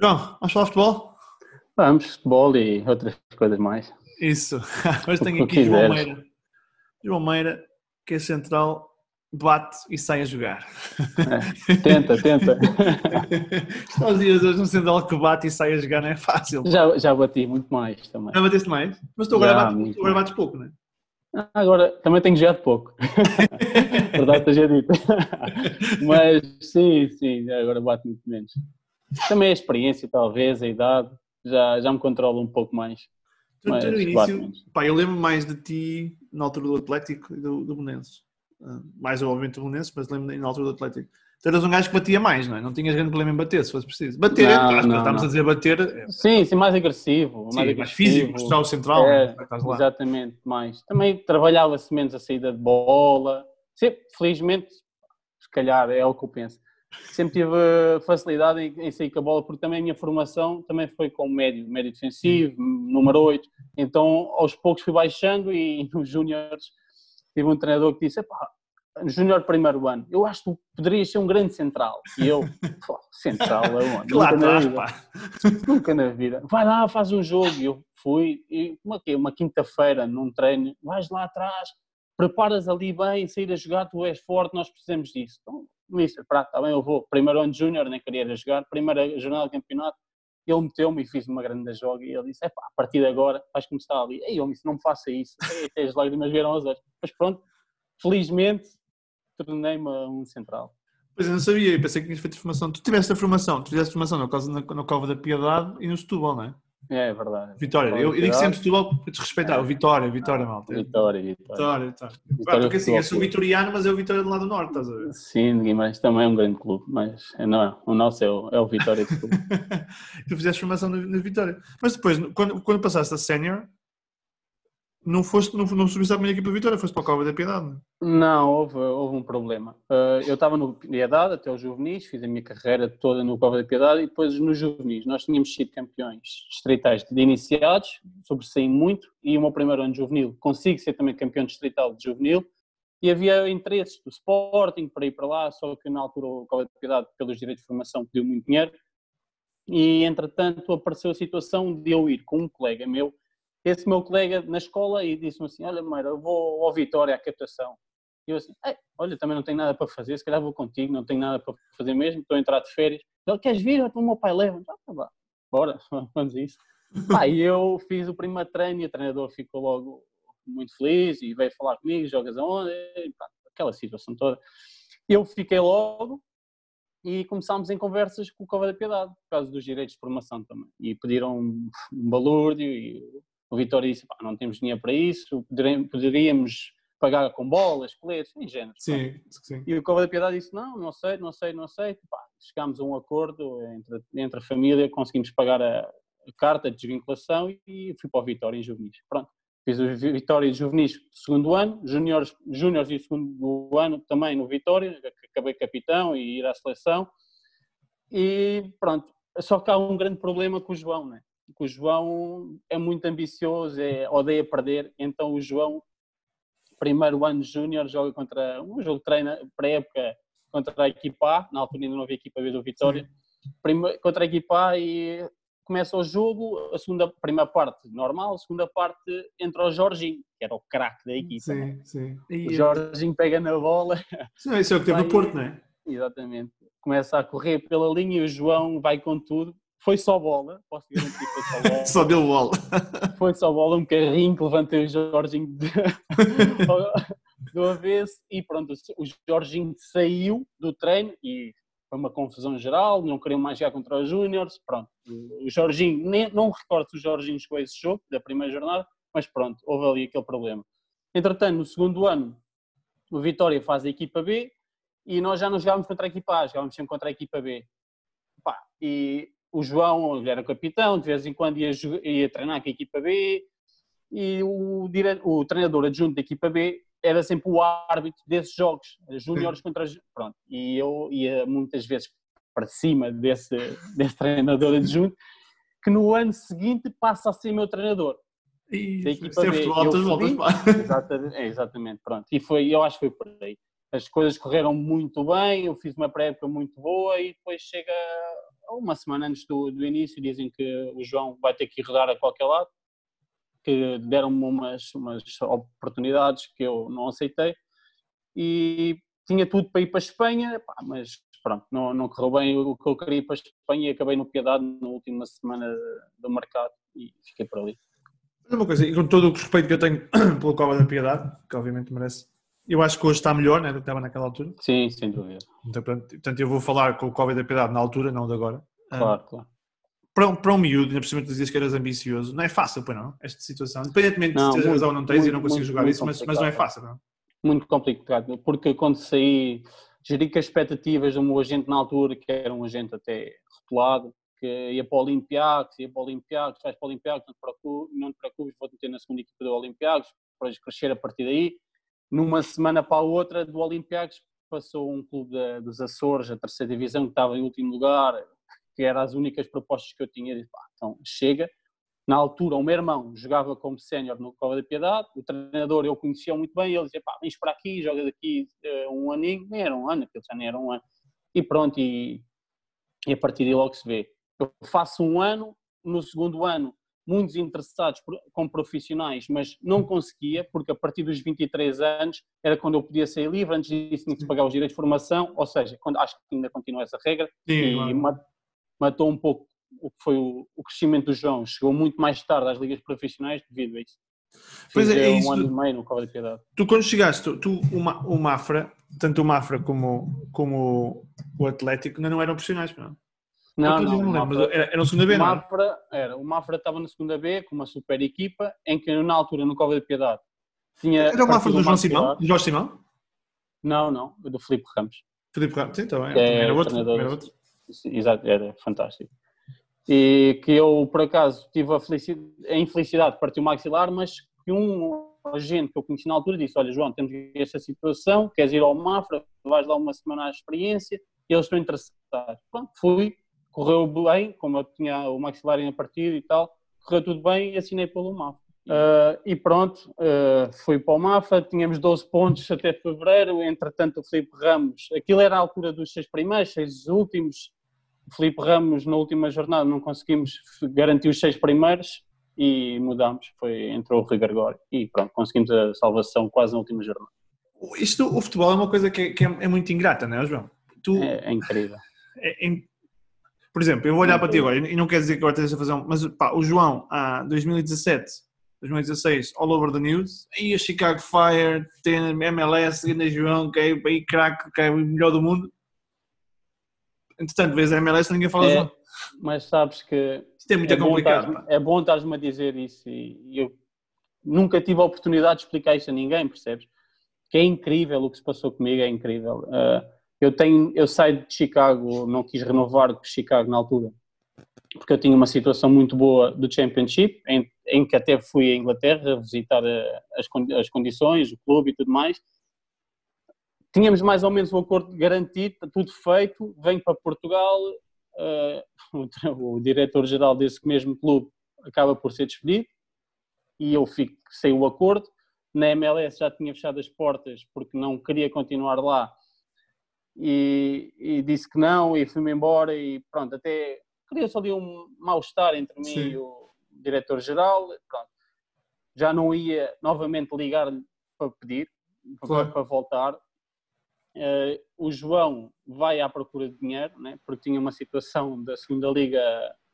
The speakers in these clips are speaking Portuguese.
João, vamos falar de futebol? Vamos, futebol e outras coisas mais. Isso. Hoje tenho aqui João. Meira. João Meira, que é central, bate e sai a jogar. É, tenta, tenta. Está aos dias hoje um central que bate e sai a jogar não é fácil. Já, já bati muito mais também. Já bateste mais? Mas tu agora, Já, bates, agora bates pouco, não é? Ah, Agora, também tenho jogado pouco. Verdade seja dita. Mas sim, sim, agora bate muito menos. Também a experiência, talvez, a idade, já, já me controla um pouco mais. Tu, no Mas bate início, pá, eu lembro mais de ti na altura do Atlético e do, do Belenenses. Ah, mais obviamente do Belenenses, mas lembro na altura do Atlético. Tu eras um gajo que batia mais, não é? Não tinhas grande problema em bater, se fosse preciso. Bater, Não, aspas, não, estamos não. a dizer bater, é, Sim, sim, mais agressivo. sim, mais, mais, agressivo. físico, mostrar o central, É, é? Exatamente, mais. Também trabalhava-se menos a saída de bola. Sempre, felizmente, se calhar é o que eu penso. Sempre tive facilidade em, em sair com a bola, porque também a minha formação também foi como médio, médio defensivo, número 8. Então, aos poucos fui baixando e nos júniores tive um treinador que disse, "Epá, júnior primeiro ano, eu acho que poderias ser um grande central. E eu, "Pô, central aonde? Que lá Nunca na atrás, vida." pá. Nunca na vida. Vai lá, faz um jogo. E eu fui, e uma, uma quinta-feira, num treino, vais lá atrás, preparas ali bem, sair a jogar, tu és forte, nós precisamos disso. Então, mister, pá, está eu vou. Primeiro ano de júnior, nem queria jogar, primeira jornada de campeonato, ele meteu-me e fiz uma grande joga e ele disse, epá, a partir de agora vais começar ali. Ei, eu disse, não me faça isso. Até as lágrimas vieram aos olhos. Mas pronto, felizmente, tornei-me um central. Pois eu não sabia, eu pensei que tinhas feito formação. Tu tiveste a formação, tu fizeste formação na, na, na Cova da Piedade e no Setúbal, não é? É verdade. Vitória. Eu, eu digo sempre Setúbal para desrespeitar. O Vitória, Vitória, malta. Vitória, vitória. Vitória, Vitória. Porque assim, eu sou vitoriano, mas é o Vitória do lado do norte, estás a ver? Sim, Guimarães também é um grande clube, mas não é, o nosso é o, é o Vitória de tu fizeste formação no Vitória. Mas depois, quando, quando passaste a sénior, não, foste, não, não subiste à primeira equipa do Vitória, foste para a Cova da Piedade. não? Não, houve, houve um problema. Uh, eu estava no Piedade até os juvenis, fiz a minha carreira toda no Cova da Piedade e depois nos juvenis. Nós tínhamos sido campeões distritais de iniciados, sobressaí muito, e o meu primeiro ano de juvenil consigo ser também campeão distrital de juvenil. E havia interesses do Sporting para ir para lá, só que na altura o Cova da Piedade, pelos direitos de formação, pediu muito dinheiro. E entretanto apareceu a situação de eu ir com um colega meu esse meu colega na escola e disse-me assim, olha Meira, eu vou ao Vitória à captação. E eu assim, "Ei, olha, também não tenho nada para fazer, se calhar vou contigo, não tenho nada para fazer mesmo, estou a entrar de férias. Ele, queres vir? O meu pai leva. Ah, tá bom, bora, vamos a isso. Pá, e eu fiz o primeiro treino e o treinador ficou logo muito feliz e veio falar comigo, jogas aonde? E, pá, aquela situação toda. Eu fiquei logo e começámos em conversas com o Cova da Piedade, por causa dos direitos de formação também. E pediram um, um balúrdio e o Vitória disse, não temos dinheiro para isso, poderíamos pagar com bolas, coletes, em género. Sim, sim. E o Cova da Piedade disse, não, não sei, não sei, não sei. Pá, chegámos a um acordo entre, entre a família, conseguimos pagar a, a carta de desvinculação e fui para o Vitória em juvenis. Pronto, fiz o Vi- Vitória em juvenis do segundo ano, júniores júniores e o segundo ano também no Vitória, acabei capitão e ir à seleção. E pronto, só que há um grande problema com o João, né? Que o João é muito ambicioso, é, odeia perder, então o João primeiro ano júnior, joga contra um jogo de treino pré-época contra a equipa A, na altura ainda não havia equipa B do Vitória, Prime- contra a equipa A e começa o jogo, a segunda, a primeira parte normal, a segunda parte entra o Jorginho, que era o craque da equipa. né? Sim, sim. O Jorginho pega na bola, Sim, Isso é o que teve no Porto, não é? exatamente, começa a correr pela linha e o João vai com tudo. Foi só bola, posso garantir que foi só bola. Só deu bola. Foi só bola, um carrinho que levantei o Jorginho de... do avesso e pronto, o Jorginho saiu do treino e foi uma confusão geral, não queriam mais jogar contra os Júniors, pronto. O Jorginho, nem, não recordo se o Jorginho chegou a esse jogo, da primeira jornada, mas pronto, houve ali aquele problema. Entretanto, no segundo ano, o Vitória faz a equipa B e nós já não jogávamos contra a equipa A, jogávamos sempre contra a equipa B. Pá, e o João era capitão, de vez em quando ia, ia treinar com a equipa B e o, dire... o treinador adjunto da equipa B era sempre o árbitro desses jogos, júniores contra pronto, e eu ia muitas vezes para cima desse, desse treinador adjunto que no ano seguinte passa a ser meu treinador. E Da equipa é B, voltas, fui- pá. Exatamente, é, exatamente, pronto. E foi, eu acho que foi por aí. As coisas correram muito bem, eu fiz uma pré-época muito boa e depois chega uma semana antes do, do início, dizem que o João vai ter que ir rodar a qualquer lado, que deram-me umas, umas oportunidades que eu não aceitei e tinha tudo para ir para a Espanha, pá, mas pronto, não, não correu bem o que eu queria ir para a Espanha e acabei no Piedade na última semana do mercado e fiquei por ali. Uma coisa, e com todo o respeito que eu tenho pelo Cova da Piedade, que obviamente merece, eu acho que hoje está melhor né, do que estava naquela altura. Sim, sem dúvida. Então, portanto, eu vou falar com o Cova da Piedade na altura, não de agora. Claro, claro. Para um, para um miúdo, ainda por cima tu dizias que eras ambicioso, não é fácil, pois não, esta situação. Independentemente não, de se tens razão ou não tens, muito, eu não consigo muito, jogar muito isso, mas, mas, não é fácil, não Muito complicado, porque quando saí, geri com as expectativas do meu agente na altura, que era um agente até rotulado, que ia para o Olympiacos, ia para o Olympiacos, vais para o Olympiacos, não te preocupes, não te preocupes vou-te meter na segunda equipa do Olympiacos, para crescer a partir daí. Numa semana para a outra do Olympiacos passou um clube de, dos Açores, a terceira divisão, que estava em último lugar, que eram as únicas propostas que eu tinha. Disse, pá, então chega. Na altura, o meu irmão jogava como sénior no Cova da Piedade, o treinador eu conhecia muito bem, ele dizia, pá, vens para aqui, joga daqui uh, um aninho, nem era um ano, aquilo já nem era um ano. E pronto, e, e a partir daí logo se vê. Eu faço um ano, no segundo ano, muitos interessados como profissionais, mas não conseguia, porque a partir dos 23 anos era quando eu podia sair livre, antes disso tinha que pagar os direitos de formação, ou seja, quando, acho que ainda continua essa regra, Sim, e claro. matou um pouco o que foi o, o, crescimento do João. Chegou muito mais tarde às ligas profissionais devido a isso. Pois é, é isso. um ano e meio no Cova de Piedade. Tu quando chegaste, tu, tu o, Mafra, tanto o Mafra como, como o Atlético, ainda não eram profissionais, não? Não, não, não Mafra, era, era no segunda B, o Mafra, não era? O Mafra estava na segunda B com uma super equipa, em que na altura, no Cova de Piedade, tinha... Era o Mafra do João Simão? Do Jorge Simão? Não, não, do Filipe Ramos. Filipe Ramos, sim, também. É, era, outro, era outro. Exato, era fantástico. E que eu, por acaso, tive a, a infelicidade de partir o maxilar, mas que um agente que eu conheci na altura disse, olha João, temos esta situação, queres ir ao Mafra, vais lá uma semana à experiência, e eles estão interessados. Pronto, fui, correu bem, como eu tinha o maxilar a partir e tal, correu tudo bem e assinei pelo Mafra. Uh, e pronto, uh, fui para o Mafra, tínhamos 12 pontos até fevereiro, entretanto o Felipe Ramos, aquilo era a altura dos seis primeiros, seis últimos, o Felipe Ramos na última jornada não conseguimos garantir os seis primeiros e mudámos, foi, entrou o Rui Gregório e pronto, conseguimos a salvação quase na última jornada. Isto, o futebol é uma coisa que, que é, é, muito ingrata, não é, João? Tu, é, é incrível. É, é por exemplo, eu vou olhar para ti agora, e não quer dizer que agora esteja a fazer um, mas pá, o João, a 2017, 2016, all over the news, e a Chicago Fire, tem MLS, grande João, que é aí craque, que é o melhor do mundo. Entretanto, vês a MLS ninguém fala é, João. Mas sabes que. Isto é muito é complicado. Bom é bom estás-me a dizer isso, e eu nunca tive a oportunidade de explicar isso a ninguém, percebes? Que é incrível o que se passou comigo, é incrível. Uh, eu tenho, eu saio de Chicago, não quis renovar com Chicago na altura, porque eu tinha uma situação muito boa do Championship, em, em que até fui à Inglaterra visitar eh, as, as condições, o clube e tudo mais. Tínhamos mais ou menos um acordo garantido, tudo feito, venho para Portugal, uh, o, o diretor-geral desse mesmo clube acaba por ser despedido e eu fico sem o acordo. Na MLS já tinha fechado as portas porque não queria continuar lá e, e disse que não e fui-me embora e pronto, até só ali um mal-estar entre mim Sim. e o diretor-geral, pronto. Já não ia novamente ligar-lhe para pedir, claro. para, para, voltar. Uh, o João vai à procura de dinheiro, né, porque tinha uma situação da segunda liga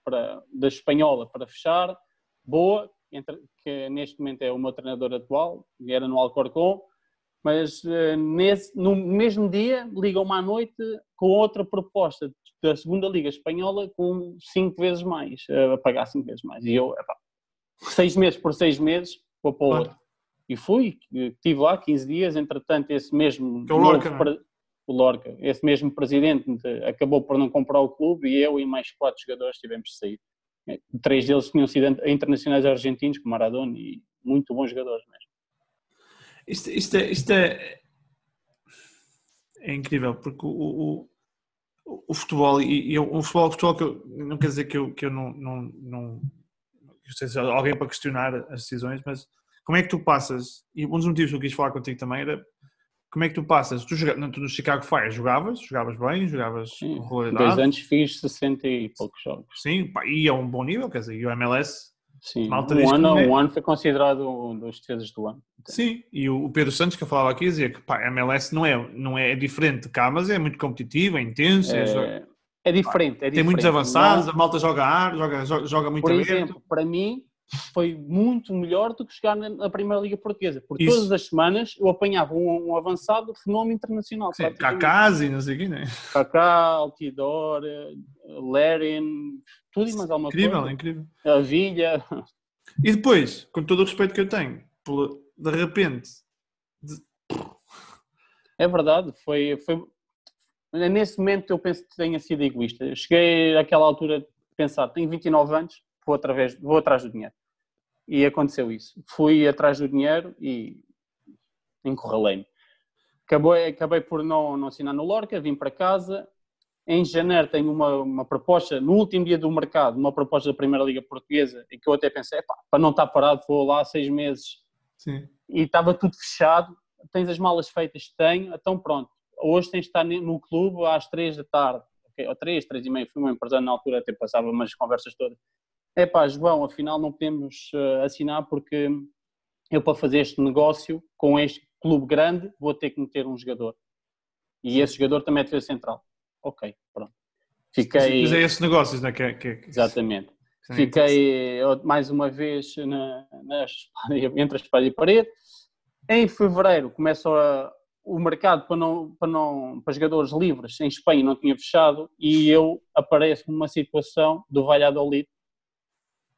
para, da espanhola para fechar, boa, entre, que neste momento é o meu treinador atual, era no Alcorcón, mas uh, nesse, no mesmo dia ligam-me à noite com outra proposta da segunda Liga Espanhola com cinco vezes mais, uh, a pagar cinco vezes mais. E eu, epá, seis meses por seis meses, vou para o outro. E fui, estive lá 15 dias, entretanto esse mesmo... É o Lorca, novo, é? o Lorca, esse mesmo presidente acabou por não comprar o clube e eu e mais quatro jogadores tivemos de sair. Três deles tinham sido internacionais argentinos, como Maradona, e muito bons jogadores mesmo. Isto, isto, é, isto é, é incrível, porque o, o, o futebol, e, e o futebol, o futebol que eu, não quer dizer que eu, que eu não, não, não se alguém para questionar as decisões, mas como é que tu passas, e um dos motivos que eu quis falar contigo também era como é que tu passas? Tu, joga, tu no Chicago Fire jogavas, jogavas bem, jogavas Sim, com Dois regularidade. anos fiz 60 e poucos jogos. Sim, pá, e é um bom nível, quer dizer, e o MLS, Sim, Malta um ano, é. um ano foi considerado um dos defesas do ano. sim, e o Pedro Santos que eu falava aqui dizia que pá, a MLS não é, não é, é diferente de cá, mas é muito competitivo, é intenso, é É, é diferente, é tem muitos diferente. avançados, Não- a malta joga ar, joga, joga, joga muito por aberto. exemplo, para mim foi muito melhor do que jogar na, Primeira Liga Portuguesa, porque Isso. todas as semanas eu apanhava um, um avançado fenómeno internacional. Sim. Cacás e não sei o quê, né? Kaká, Altidor, Lerin, tudo e mais alguma Incrível, coisa. incrível. A Vilha, E depois, com todo o respeito que eu tenho, de repente, É verdade, foi, foi. Nesse momento eu penso que tenha sido egoísta. Cheguei àquela altura de pensar, tenho 29 anos, vou, através, vou atrás do dinheiro. E aconteceu isso. Fui atrás do dinheiro e encurralei-me. Acabei, acabei por não, não assinar no Lorca, vim para casa. Em janeiro tenho uma, uma proposta, no último dia do mercado, uma proposta da Primeira Liga Portuguesa, e que eu até pensei, "Epá, para não estar parado, vou lá seis meses sim. e estava tudo fechado. Tens as malas feitas? Tenho, então pronto. Hoje tens de estar no clube às três da tarde, ok? ou três, três e meia. Fui uma empresário na altura, até passava umas conversas todas. É pá, João, afinal não podemos eh, assinar porque eu para fazer este negócio com este clube grande vou ter que meter um jogador. E esse jogador também é defesa central. Ok, pronto. Fiquei. Mas é esse negócio, né? Que, é- que, é- que, Exatamente. que é Fiquei mais uma vez na, na entre a espada e a parede. Em fevereiro começa a- o mercado para, não, para, não, para jogadores livres em Espanha não tinha fechado e eu apareço numa situação do Valladolid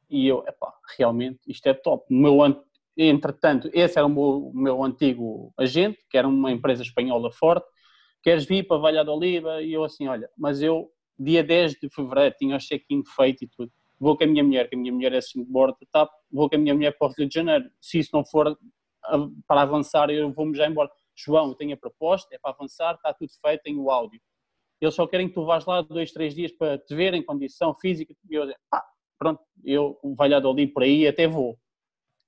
e eu, epá, realmente isto é top. O meu, an- entretanto, esse era o meu, o meu antigo agente, que era uma empresa espanhola forte, queres vir para Valladolid? E eu assim, olha, mas eu dia 10 de fevereiro tinha o check-in feito e tudo vou com a minha mulher, que a minha mulher é snowboard de TAP, vou com a minha mulher para o Rio de Janeiro. Se isso não for para avançar, eu vou-me já embora. João, eu tenho a proposta, é para avançar, está tudo feito, tenho o áudio. Eles só querem que tu vás lá dois, três dias para te ver em condição física. E eu, pá, pronto, eu, Valladolid por aí, até vou.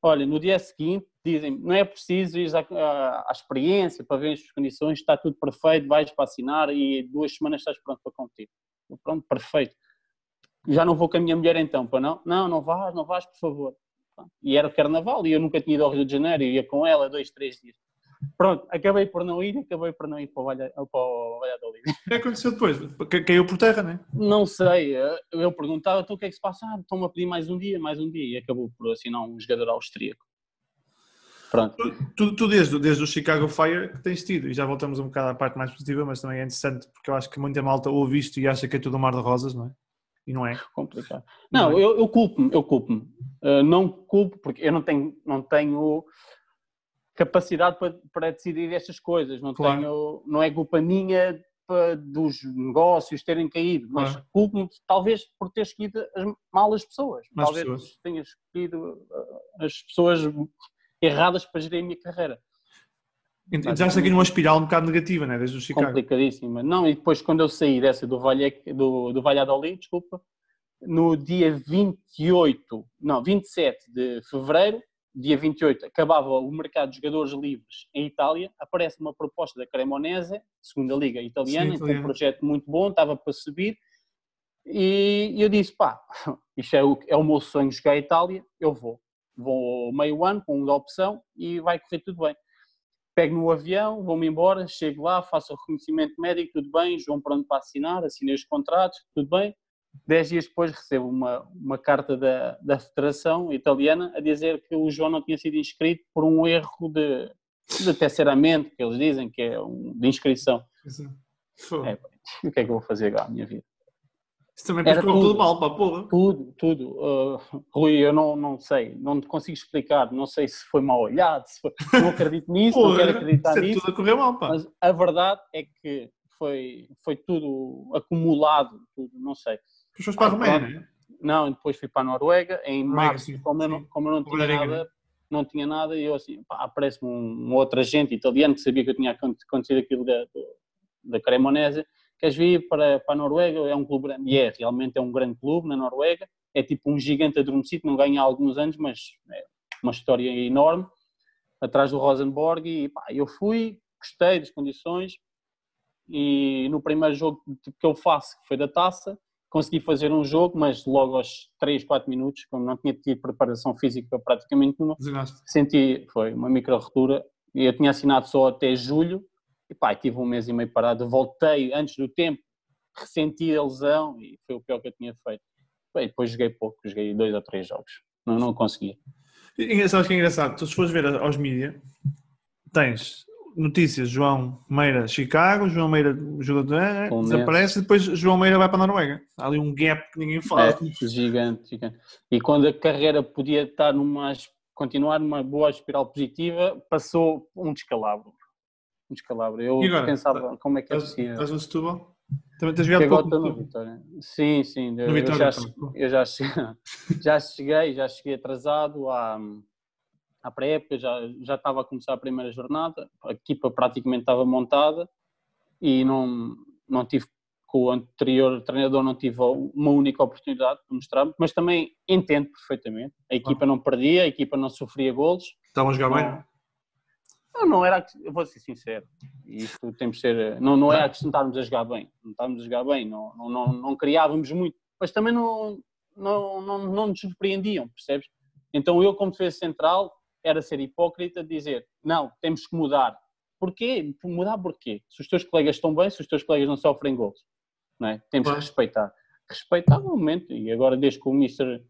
Olha, no dia seguinte, dizem não é preciso ir à, à- à experiência para ver as condições, está tudo perfeito, vais para assinar e duas semanas estás pronto para competir. Pronto, perfeito já não vou com a minha mulher então, para não? Não, não vais, não vais, por favor. E era carnaval e eu nunca tinha ido ao Rio de Janeiro, ia com ela dois, três dias. Pronto, acabei por não ir, acabei por não ir para o, Valha, para o Valladolid. O que aconteceu depois? Ca- Caiu por terra, né? Não sei, eh, eu perguntava, então o que é que se passa? Ah, estão-me a pedir mais um dia, mais um dia, e acabou por assinar um jogador austríaco. Pronto, Tu, tu, desde, desde o Chicago Fire que tens tido, e já voltamos um bocado à parte mais positiva, mas também é interessante porque eu acho que muita malta ouve isto e acha que é tudo um mar de rosas, não é? E não é. complicado. Não Não, é? eu, eu culpo-me, eu culpo-me. Uh, não culpo porque eu não tenho, não tenho capacidade para, para decidir estas coisas. Não, Claro. tenho, não é culpa minha dos negócios terem caído, mas culpo-me talvez por ter escolhido as, mal as pessoas. Más talvez pessoas. tenha escolhido uh, as pessoas erradas para gerir a minha carreira. Entraste aqui numa espiral um bocado negativa, né? Desde o Chicago. complicadíssima. Não, e depois quando eu saí dessa do, Vallecas, do, do Valladolid, desculpa, no dia 28, não, 27 de fevereiro, dia 28, acabava o mercado de jogadores livres em Itália, aparece uma proposta da Cremonese, segunda liga italiana, Sim, então um projeto muito bom, estava para subir, e eu disse, pá, isto é o, é o meu sonho jogar a Itália, eu vou. Vou meio ano com uma opção e vai correr tudo bem pego no avião, vou-me embora, chego lá, faço o reconhecimento médico, tudo bem, João pronto para assinar, assinei os contratos, tudo bem. Dez dias depois recebo uma, uma carta da, da Federação Italiana a dizer que o João não tinha sido inscrito por um erro de, de terceiramente, que eles dizem que é um, de inscrição. É. E o que é que eu vou fazer agora à minha vida? Isso também Era tudo tudo. mal, pá, porra. Tudo, tudo. Uh, Rui, eu não, não sei, não te consigo explicar, não sei se foi mal olhado, foi... não acredito nisso, não quero acreditar é nisso. tudo a correr mal, pá. Mas a verdade é que foi, foi tudo acumulado, tudo, não sei. Depois foste para a Ah, Roménia, pronto. né? Não, e depois fui para a Noruega, em Noruega, março, como, eu não, como eu não tinha Noruega, nada, não tinha nada, e eu assim, pá, aparece-me um, um outro agente italiano que sabia que eu tinha acon- acontecido aquilo da, da Cremonese, queres vir para, para a Noruega, é um clube grande, e é, realmente é um grande clube na Noruega, é tipo um gigante adormecido, não ganha há alguns anos, mas é uma história enorme, atrás do Rosenborg, e pá, eu fui, gostei das condições. E no primeiro jogo que eu faço, que foi da taça, consegui fazer um jogo, mas logo aos 3, 4 minutos, como não tinha tido preparação física praticamente nenhuma, senti, foi uma micro ruptura. E eu tinha assinado só até julho e pá, tive um mês e meio parado, voltei antes do tempo, ressenti a lesão e foi o pior que eu tinha feito. Bem, depois joguei pouco, joguei dois ou três jogos, não, não conseguia. E, sabes que é engraçado? Tu se fores ver aos mídias, tens notícias João Meira Chicago, João Meira jogador é, desaparece e depois João Meira vai para a Noruega. Há ali um gap que ninguém fala. É, gigante, gigante. E quando a carreira podia estar numa continuar numa boa espiral positiva, passou um descalabro. Um descalabro. Eu agora, pensava como é que é possível. Estás no Setúbal? Também tens jogado pouco no Vitória. Sim, sim. Eu, eu, já, eu já, cheguei, já cheguei, já cheguei atrasado à, à pré-época, já, já estava a começar a primeira jornada, a equipa praticamente estava montada e não, não tive, com o anterior treinador não tive uma única oportunidade de mostrar, mas também entendo perfeitamente. A equipa ah. não perdia, a equipa não sofria golos. Estavam a jogar bem? Não, não era, eu vou ser sincero, isto temos de ser, não, não é a questão de estarmos a jogar bem, não estávamos a jogar bem, não, não, não, não criávamos muito, mas também não, não, não, não nos surpreendiam, percebes? Então eu, como defesa central, era ser hipócrita, dizer, não, temos que mudar. Porquê? Mudar porquê? Se os teus colegas estão bem, se os teus colegas não sofrem gols, não é? Temos que respeitar. Respeitar o momento, e agora desde que o Mr.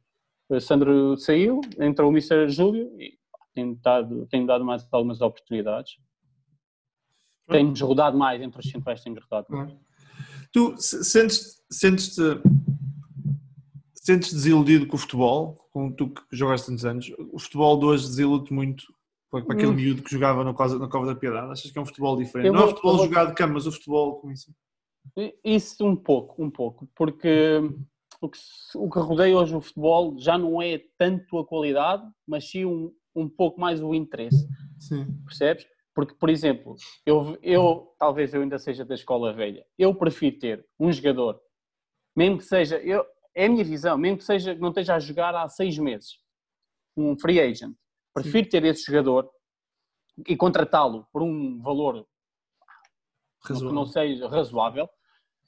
Sandro saiu, entrou o Mr. Júlio, e tem dado, tem dado mais algumas oportunidades. Temos rodado mais entre os centrais, temos rodado mais. Tu sentes-te sentes sentes desiludido com o futebol, com tu que jogaste tantos anos? O futebol de hoje desilude muito para aquele hum. miúdo que jogava na Cova, na Cova da Piedade? Achas que é um futebol diferente? Eu Não é o futebol vou... jogado de campo, mas o futebol com isso? Isso um pouco, um pouco, porque o que, o que rodeia hoje o futebol já não é tanto a qualidade, mas sim um, um pouco mais o interesse. Sim. Percebes? Porque, por exemplo, eu, eu talvez eu ainda seja da escola velha, eu prefiro ter um jogador, mesmo que seja, eu, é a minha visão, mesmo que seja não esteja a jogar há seis meses, um free agent, prefiro Sim. ter esse jogador e contratá-lo por um valor razoável. que não seja razoável,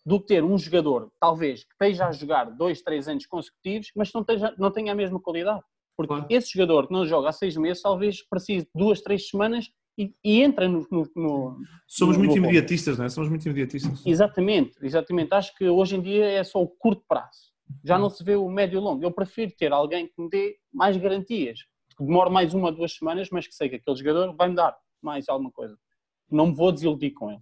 do que ter um jogador, talvez, que esteja a jogar dois, três anos consecutivos, mas não, esteja, não tenha a mesma qualidade. Porque claro. esse jogador que não joga há seis meses, talvez precise de duas, três semanas e, e entra no, no, no Somos no, muito imediatistas, não é? Somos muito imediatistas. Exatamente, exatamente. Acho que hoje em dia é só o curto prazo. Já não se vê o médio e longo. Eu prefiro ter alguém que me dê mais garantias. Que demore mais uma, duas semanas, mas que sei que aquele jogador vai me dar mais alguma coisa. Não me vou desiludir com ele.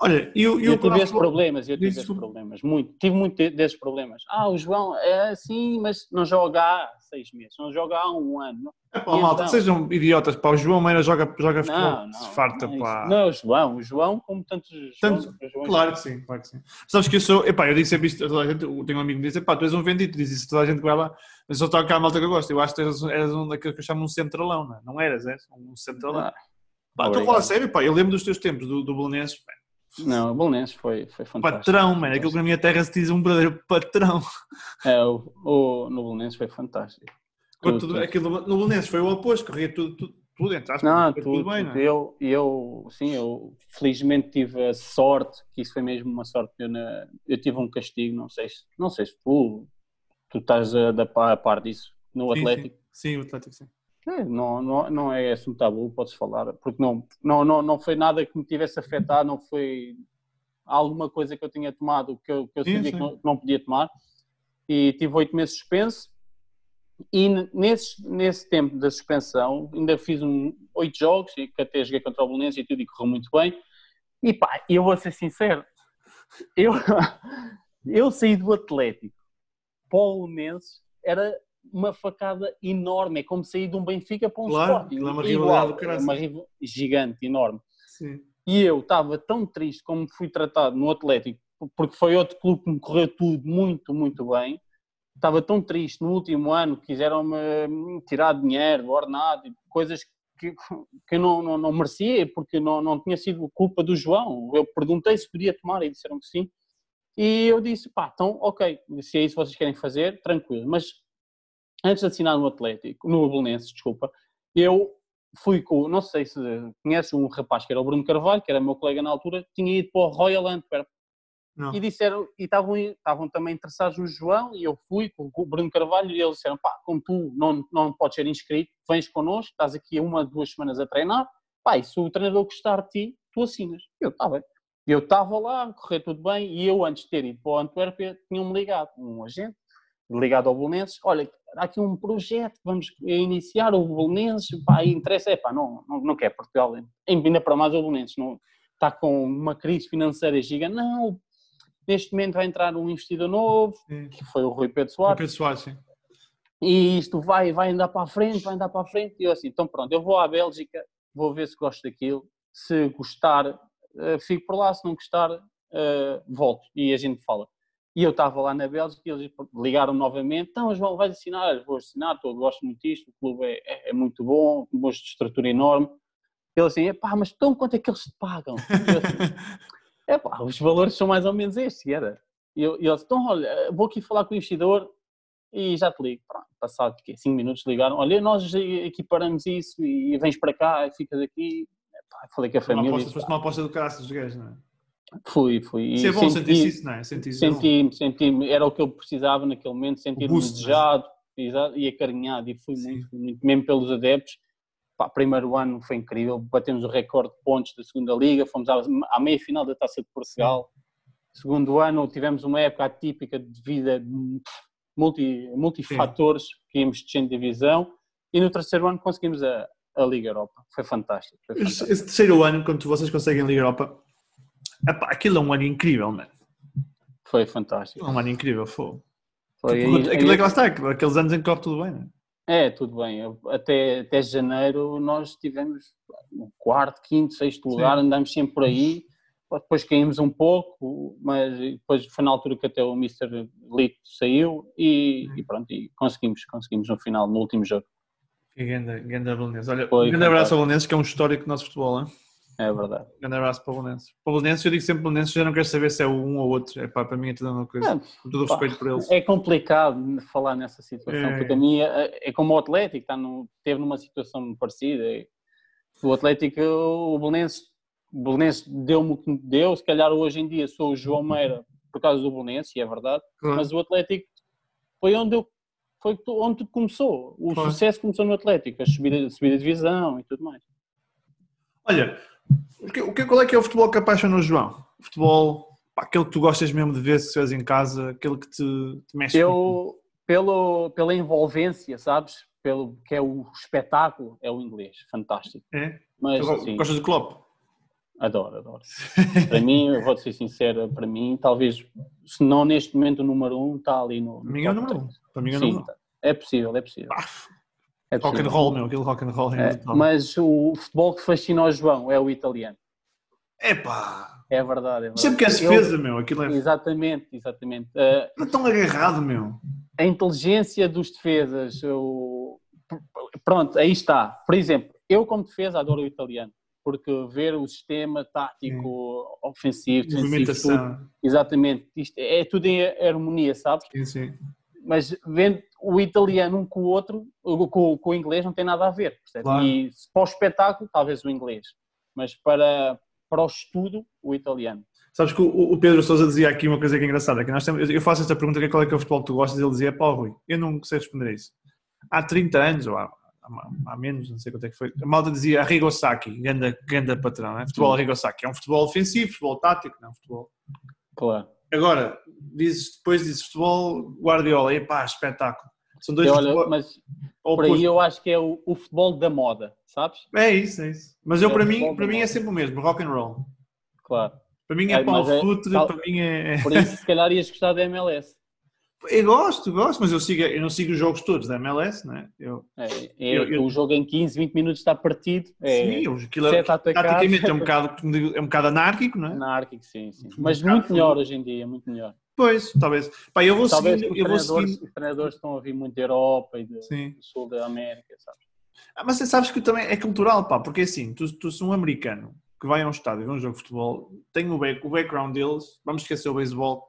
Olha, eu, eu, eu tive esses problemas, eu tive esses problemas, muito, tive muito desses problemas. Ah, o João é assim, mas não joga há seis meses, não joga há um ano. É pá, malta, então... sejam idiotas, pá, o João Meira joga, joga futebol, não, não, se farta, não, é pá. Não, o João, o João, como tantos Tanto, João, Claro que sim, claro que sim. Sabes que eu sou, epá, eu disse sempre isto a toda a gente, eu tenho um amigo que diz, epá, tu és um vendido, diz isso a toda a gente vai lá, mas só cá a malta que eu gosto, eu acho que eras, eras um daqueles que eu chamo um centralão, não, é? não eras, és um centralão. Ah, pá, estou a falar sério, pá, eu lembro dos teus tempos, do, do Belenenses, não, o Bolonense foi, foi fantástico. Patrão, mano, aquilo que na minha terra se diz um verdadeiro patrão. É, o, o, no Bolonense foi fantástico. Tudo, tudo. Aquilo, no Bolonense foi o oposto, corria tudo, tudo, tudo dentro. Não, tudo, tudo bem, não é? Eu, eu, sim, eu felizmente tive a sorte, que isso foi mesmo uma sorte, eu, na, eu tive um castigo, não sei se, não sei se tu, tu estás a, a, a par disso, no sim, Atlético. Sim, sim, o Atlético, sim. É, não, não, não é esse um tabu, podes falar, porque não, não, não, não foi nada que me tivesse afetado, não foi alguma coisa que eu tinha tomado que eu, que eu sabia que não, não, podia tomar. E tive oito meses suspenso. E nesse, nesse tempo da suspensão, ainda fiz um, oito jogos, e até joguei contra o Bolonense e tudo, e correu muito bem. E pá, eu vou ser sincero, eu, eu saí do Atlético para o Bolonense, era uma facada enorme, é como sair de um Benfica para um claro, Sporting. É uma rivalidade Igual, uma rival... gigante, enorme. Sim. E eu estava tão triste como fui tratado no Atlético, porque foi outro clube que me correu tudo muito, muito bem. Estava tão triste no último ano, quiseram-me tirar dinheiro, ordenado, coisas que, que não, não, não merecia, porque não, não tinha sido culpa do João. Eu perguntei se podia tomar e disseram que sim. E eu disse, pá, então, ok, se é isso que vocês querem fazer, tranquilo. Mas antes de assinar no Atlético, no Belenenses, desculpa, eu fui com, não sei se conheces um rapaz que era o Bruno Carvalho, que era meu colega na altura, tinha ido para o Royal Antwerp. Não. E disseram, e estavam, estavam também interessados no João, e eu fui com o Bruno Carvalho, e eles disseram, pá, como tu não, não podes ser inscrito, vens connosco, estás aqui uma, duas semanas a treinar, pá, e se o treinador gostar de ti, tu assinas. Eu, está bem. Eu estava lá, correr tudo bem, e eu, antes de ter ido para o Antuérpia, tinham-me ligado, um agente, ligado ao Bolonenses, olha, há aqui um projeto, vamos iniciar o Bolonenses, pá, interessa, é pá, não, não, não quer Portugal, ainda para mais o Bolonenses, não, está com uma crise financeira gigante, não, neste momento vai entrar um investidor novo, Sim. que foi o Rui Pedro Soares, Pedro Soares, sim. e isto vai, vai andar para a frente, vai andar para a frente, e eu assim, então pronto, eu vou à Bélgica, vou ver se gosto daquilo, se gostar, eh, fico por lá, se não gostar, eh, volto, e a gente fala. E eu estava lá na Bélgica e eles ligaram novamente, então João, vais assinar? Eu vou assinar, eu gosto muito disto, o clube é, é- é muito bom, um de estrutura enorme. Ele assim, pá, mas então quanto é que eles te pagam? Eu assim, é pá, os valores são mais ou menos estes, era. E eu, e eles, então olha, vou aqui falar com o investidor e já te ligo. Pronto, passado 5 minutos ligaram, olha, nós equiparamos isso e vens para cá e ficas aqui. Epá, falei com a Foi uma família. aposta, uma aposta do caraças dos gajos, não é? Fui, fui. Isso é bom, senti- sentir isso, não é? Sentir isso bom. Senti-me, senti-me, era o que eu precisava naquele momento, sentir-me é? desejado e acarinhado, e fui Sim. muito, muito, mesmo pelos adeptos. Pá, primeiro ano foi incrível, batemos o recorde de pontos da segunda liga, fomos à, à meia final da Taça de Portugal. Segundo ano tivemos uma época atípica de vida multi, multifatores, que íamos descendo de divisão, e no terceiro ano conseguimos a, a Liga Europa. Foi fantástico. Foi Esse, fantástico. esse terceiro ano, quando vocês conseguem Liga Europa, epá, aquilo é um ano incrível, mano. Foi fantástico. É um ano incrível, foi. Foi, Aquilo, aí- aquilo é aí- que lá está, aqueles anos em que corre tudo bem, não é? É, tudo bem. Até, até janeiro nós tivemos no quarto, quinto, sexto lugar, andámos sempre por aí. Depois caímos um pouco, mas depois foi na altura que até o Mr. Lito saiu e, e pronto, e conseguimos, conseguimos no final, no último jogo. Que grande, grande. Olha, Foi um grande abraço ao Belenenses, que é um histórico do nosso futebol, hein? É verdade. Um grande abraço para o Belenenses. Para o Belenenses, eu digo sempre Belenenses, já não quero saber se é um ou outro. É pá, para mim é tudo coisa. É, Com todo o respeito por eles. É complicado falar nessa situação, É. porque a minha é como o Atlético, está no, teve numa situação parecida. O Atlético, o Belenenses, o Belenenses deu-me o que me deu, se calhar hoje em dia sou o João Meira por causa do Belenenses, e é verdade, Claro. mas o Atlético foi onde eu foi onde tudo começou. O Claro. sucesso começou no Atlético, a subida, a subida de divisão e tudo mais. Olha, o que, qual é que é o futebol que apaixona o João? O futebol, pá, aquele que tu gostas mesmo de ver se estiveres em casa, aquele que te, te mexe. Eu, pelo, pela envolvência, sabes? Pelo que é o espetáculo, é o inglês, fantástico. É? Mas sim, gostas de Klopp? adoro, adoro. Para mim, eu vou ser sincero, para mim, talvez, se não neste momento o número um, está ali no. Para mim é o número um. Para mim é o número um. tá. é possível, é possível. É rock and roll, meu. Aquele rock and roll é, É, mas o futebol que fascina ao João é o italiano. Epá! É verdade, é verdade. Sempre que é defesa, meu. Aquilo é, Exatamente, exatamente. Uh, não é tão agarrado, meu. a inteligência dos defesas, o... pronto, aí está. Por exemplo, eu como defesa adoro o italiano, porque ver o sistema tático, ofensivo, defensivo, tudo, exatamente, isto é tudo em harmonia, sabes? Sim, sim. Mas vendo o italiano um com o outro, com, com o inglês não tem nada a ver? Claro. E para o espetáculo, talvez o inglês, mas para, para o estudo, o italiano. Sabes que o, o Pedro Sousa dizia aqui uma coisa que é engraçada, que nós temos, eu faço esta pergunta, que é qual é que é o futebol que tu gostas, e ele dizia, pá, Rui, eu não sei responder a isso. Há 30 anos, ou há, há, há menos, não sei quanto é que foi, a malta dizia Rigosaki, ganda, ganda patrão, é? futebol a Rigosaki, é um futebol ofensivo, futebol tático, não é um futebol... Claro. Agora, dizes, depois dizes futebol Guardiola, e pá, espetáculo. São dois Eu, olha, futebol- mas por aí eu acho que é o, o futebol da moda, sabes? É isso, é isso. Mas eu, É para mim, para mim é sempre o mesmo, rock and roll. Claro. Para mim é, É, pau é- fute, tal- para mim é... Por isso, se calhar, ias gostar da MLS. Eu gosto, gosto, mas eu, sigo, eu não sigo os jogos todos da MLS, né? Eu, É, é, Eu- eu- O jogo em 15, 20 minutos está partido. É sim, aquilo é, taticamente é um, bocado, é um bocado anárquico, não é? anárquico, sim, sim. Um Mas muito melhor hoje em dia, muito melhor. Pois, talvez. Pá, eu vou Talvez seguir, os eu vou treinadores, seguir. os treinadores estão a vir muito da Europa e do, sul da América, sabes? Ah, mas você sabes que também é cultural, pá, porque assim, tu, tu se um americano que vai a um estádio e vê um jogo de futebol, tem o, back, o background deles, vamos esquecer o beisebol,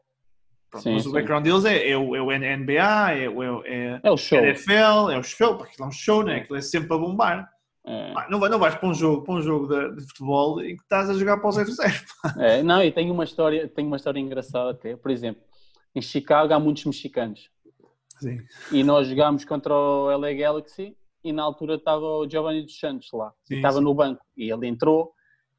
mas sim. o background deles é, é, o, é o NBA, é, o- é, É o show. NFL, é o show, aquilo é um show, né? Aquilo é sempre a bombar. É, não, vai- não vais para um jogo, para um jogo de, de futebol e que estás a jogar para o 0-0. pá. é, não, e tem uma história, tem uma história engraçada até. Por exemplo, em Chicago há muitos mexicanos. Sim. E nós jogámos contra o LA Galaxy e na altura estava o Giovanni dos Santos lá. Sim, e estava sim. no banco. E ele entrou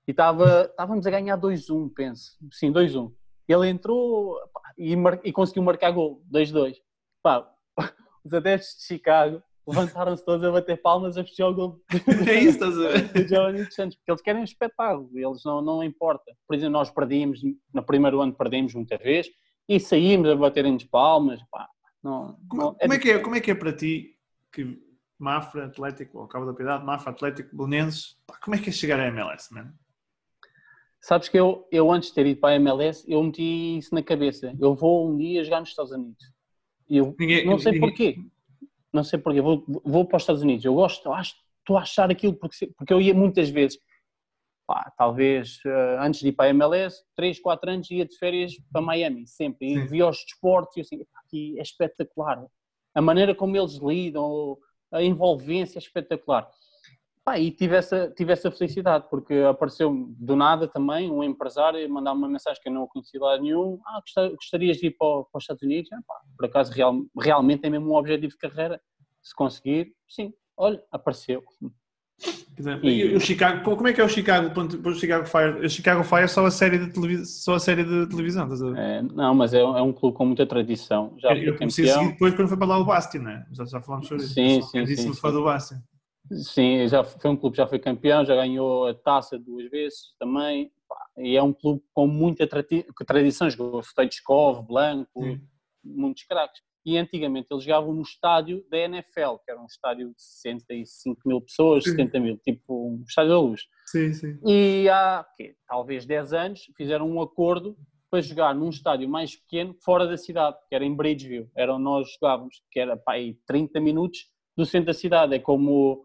e estava, estávamos a ganhar 2-1, penso. Sim, 2-1. Ele entrou pá, e, mar- e conseguiu marcar gol, 2-2. Pá, os adeptos de Chicago levantaram-se todos a bater palmas a festejar o gol É isso, estás a ver? do Giovanni Santos, porque eles querem um espetáculo, eles não, não importa. Por exemplo, nós perdíamos, no primeiro ano perdemos muita vez e saímos a baterem-nos palmas. Pá, não, Como, não- como é que é, como é que é para ti que Mafra, Atlético, ou Cabo da Piedade, Mafra, Atlético, Belenenses, como é que é chegar à MLS, mano? Sabes que eu, eu antes de ter ido para a MLS, eu meti isso na cabeça. Eu vou um dia jogar nos Estados Unidos. Eu Ninguém- não sei ninguém- porquê. Não sei porquê. Vou, vou para os Estados Unidos. Eu gosto, eu acho, estou a achar aquilo porque, porque eu ia muitas vezes. Pá, talvez eh, antes de ir para a MLS, 3, 4 anos ia de férias para Miami, sempre. E Sim. via os desportos e eu assim, "Epá, aqui é espetacular. A maneira como eles lidam, a envolvência é espetacular. Pá, e tive essa, tive essa felicidade, porque apareceu do nada também um empresário mandar uma mensagem que eu não conhecia lá nenhum. Ah, gosta- gostarias de ir para, para os Estados Unidos? Ah, pá, por acaso, real- realmente é mesmo um objetivo de carreira. Se conseguir, sim. Olha, apareceu. E- e o Chicago, como é que é o Chicago, o Chicago Fire? O Chicago Fire é só a série de televisão, só a série de televisão, estás a ver? É, não, mas é, é um clube com muita tradição. Já eu comecei a seguir depois quando foi para lá o Bastion, né? Já, já falámos sobre isso. Sim, sim, disse-me sim, do. Sim, já foi um clube que já foi campeão, já ganhou a taça duas vezes também. E é um clube com muita tradição. Jogou Stoichkov, Blanco, Sim. muitos craques. E antigamente eles jogavam no estádio da NFL, que era um estádio de 65 mil pessoas, Sim. 70 mil, tipo um estádio da luz. Sim, sim. E há quê, talvez 10 anos fizeram um acordo para jogar num estádio mais pequeno fora da cidade, que era em Bridgeville. Era onde nós jogávamos, que era pá, aí 30 minutos do centro da cidade. É como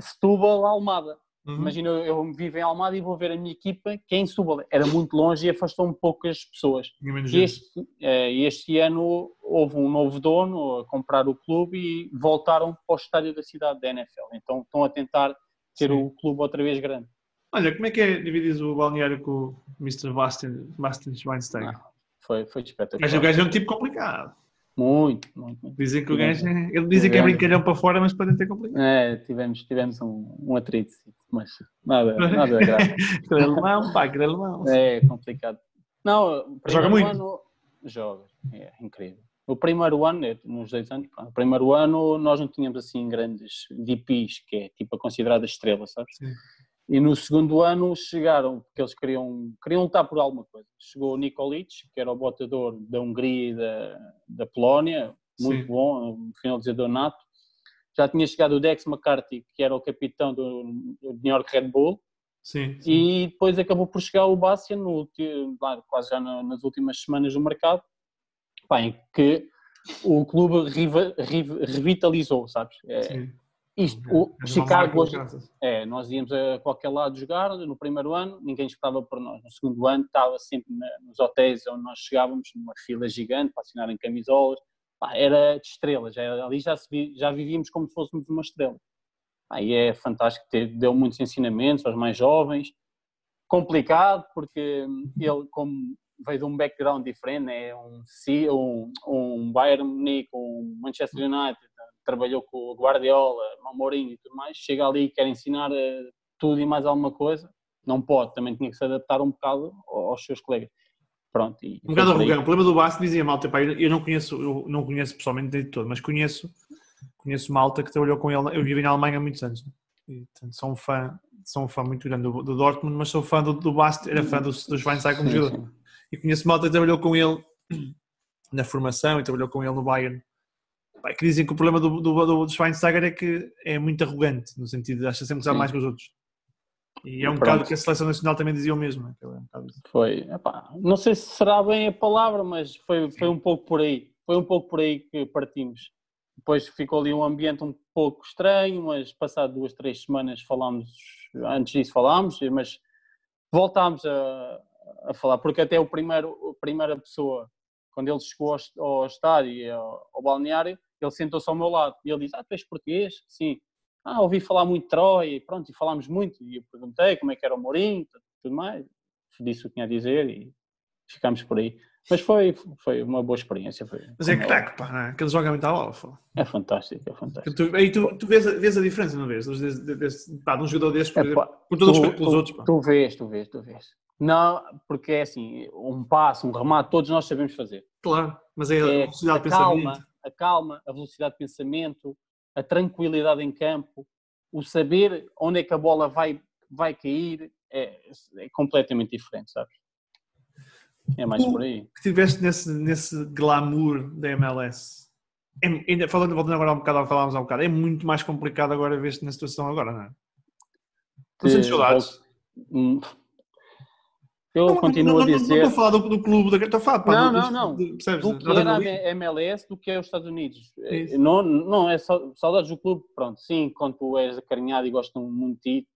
Setúbal, Almada. Uhum. Imagina, eu, eu vivo em Almada e vou ver a minha equipa, que é em Setúbal. Era muito longe e afastou-me poucas pessoas. E este, eh, este ano houve um novo dono a comprar o clube e voltaram para o estádio da cidade da NFL. Então estão a tentar ter Sim. o clube outra vez grande. Olha, como é que é dividir o balneário com o Mr. Bastin Schweinsteiger? Não, Foi, foi espetacular. gajo, o gajo é um tipo complicado. Muito, muito, muito. Dizem que o gajo é, ele dizem que é brincalhão para fora, mas para dentro é complicado. É, tivemos, tivemos um, um atrito, mas nada, nada grave. Aquele alemão, pá, aquele alemão. É complicado. Não, Joga muito? ano joga, é incrível. O primeiro ano, é, nos dois anos, pá, o primeiro ano nós não tínhamos assim grandes DPs, que é tipo a considerada estrela, sabes? Sim. E no segundo ano chegaram, porque eles queriam, queriam lutar por alguma coisa. Chegou o Nikolic, que era o botador da Hungria e da, da Polónia, muito Sim. bom, um finalizador nato. Já tinha chegado o Dex McCarthy, que era o capitão do, do New York Red Bull, Sim, sim. e depois acabou por chegar o Bastian, no, quase já na- nas últimas semanas do mercado, pá, em que o clube revitalizou, sabes? É. isto, É o Chicago hoje, é, nós íamos a qualquer lado jogar no primeiro ano, ninguém esperava por nós. No segundo ano estava sempre na- nos hotéis onde nós chegávamos, numa fila gigante para assinarem camisolas. Pá, era de estrelas, ali já, vi- já vivíamos como se fôssemos uma estrela. Aí é fantástico, ter- deu muitos ensinamentos aos mais jovens. Complicado, porque ele, como veio de um background diferente, é um, um, um Bayern Munique, um Manchester United, trabalhou com o Guardiola, Mourinho e tudo mais, chega ali e quer ensinar eh, tudo e mais alguma coisa, não pode, também tinha que se adaptar um bocado aos seus colegas. Pronto, e Um bocado arrogante. O problema do Bastos dizia malta, pá, eu não conheço, eu não conheço pessoalmente de todo, mas conheço, conheço malta que trabalhou com ele. Eu vivi na Alemanha há muitos anos. né? E, portanto, sou um fã, sou um fã muito grande do, do Dortmund, mas sou fã do, do era fã do, do Schweinsteiger como jogador. E conheço malta que trabalhou com ele na formação e trabalhou com ele no Bayern. Pá, que dizem que o problema do, do, do Schweinsteiger é que é muito arrogante, no sentido de acha sempre que sabe mais que os outros. E é um Pronto. bocado que a seleção nacional também dizia o mesmo. né? Ele é um. Foi, epá, não sei se será bem a palavra, mas foi, foi um pouco por aí. Foi um pouco por aí que partimos. Depois ficou ali um ambiente um pouco estranho, mas passado duas, três semanas falámos, antes disso falámos, mas voltámos a, a falar, porque até o primeiro, a primeira pessoa, quando ele chegou ao, ao estádio e ao, ao balneário, ele sentou-se ao meu lado e ele disse, ah, tu és português? Sim. ah, ouvi falar muito de Troy, e pronto, e falámos muito, e eu perguntei como é que era o Mourinho, tudo mais, disse o que tinha a dizer e ficámos por aí. Mas foi, foi uma boa experiência. Foi, Mas é craque, pá, não é? Aquele joga muito à bola. é fantástico, é fantástico. Tu, aí tu, tu vês, a, vês a diferença, não vês? Desse, desse, pá, de um jogador desse, por, Epá, exemplo, por todo o tu, pelos tu- outros. Pá. tu vês, tu vês, tu vês. Não, porque é assim, um passo, um remate, todos nós sabemos fazer. Claro, mas é a É velocidade de a calma, pensamento. A calma, a velocidade de pensamento, a tranquilidade em campo, o saber onde é que a bola vai, vai cair, é, é completamente diferente, sabes? É mais Tu- por aí. que tiveste nesse, nesse glamour da MLS. É, ainda, falando, voltando agora um bocado ao que falávamos há um bocado, é muito mais complicado agora ver-te na situação agora, não é? Não sentes saudades? Eu Não, continuo não, a dizer. Não estou a falar do, do clube, da, estou a falar pá, Não, do- não, não. percebes? do que era a. MLS, do que é os Estados Unidos. É isso. Não, não é só saudades do clube, pronto. Sim, quando tu és acarinhado e gostam muito de ti,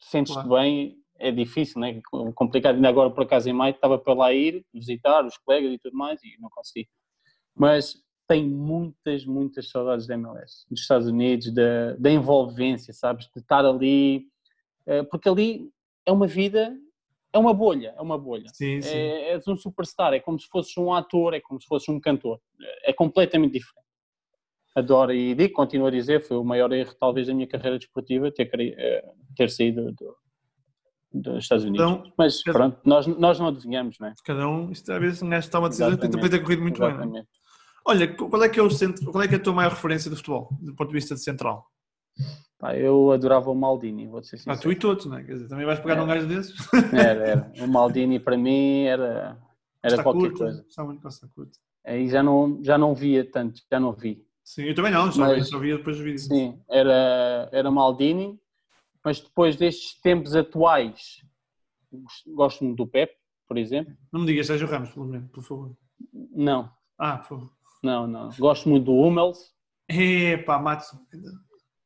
sentes-te Claro. bem, é difícil, né? complicado. Ainda agora, por acaso, em maio, estava para lá ir, visitar os colegas e tudo mais, e não consegui. Mas tenho muitas, muitas saudades da MLS, dos Estados Unidos, da, da envolvência, sabes? De estar ali, eh, porque ali é uma vida, é uma bolha, é uma bolha. Sim, sim. É, és um superstar, é como se fosses um ator, é como se fosses um cantor. É completamente diferente. Adoro e digo, continuo a dizer, foi o maior erro talvez da minha carreira desportiva ter, eh, ter saído do- dos Estados Unidos. Então, Mas quer- pronto, nós, nós não adivinhamos, não é? Cada um, isto às vezes um gajo toma decisões e Exatamente. depois ter corrido muito bem. não é? Exatamente. Olha, qual é que é o centro, qual é que é a tua maior referência de futebol, do ponto de vista de central? Eu adorava o Maldini, vou ser Ah, sincero. tu e todos, não é? Quer dizer, também vais pegar É. num gajo desses? Era, era. O Maldini para mim era, era Está qualquer curto, coisa. Está muito Costa curto. Aí já não, já não via tanto, já não vi. Sim, eu também não, só, Mas- vi, só via depois os vídeos. Sim, era, era Maldini, mas depois destes tempos atuais, gosto muito do Pep, por exemplo. Não me digas Sérgio Ramos, pelo menos, por favor. Não, Ah, por favor. não, não. Gosto muito do Hummels, Epá, Matos.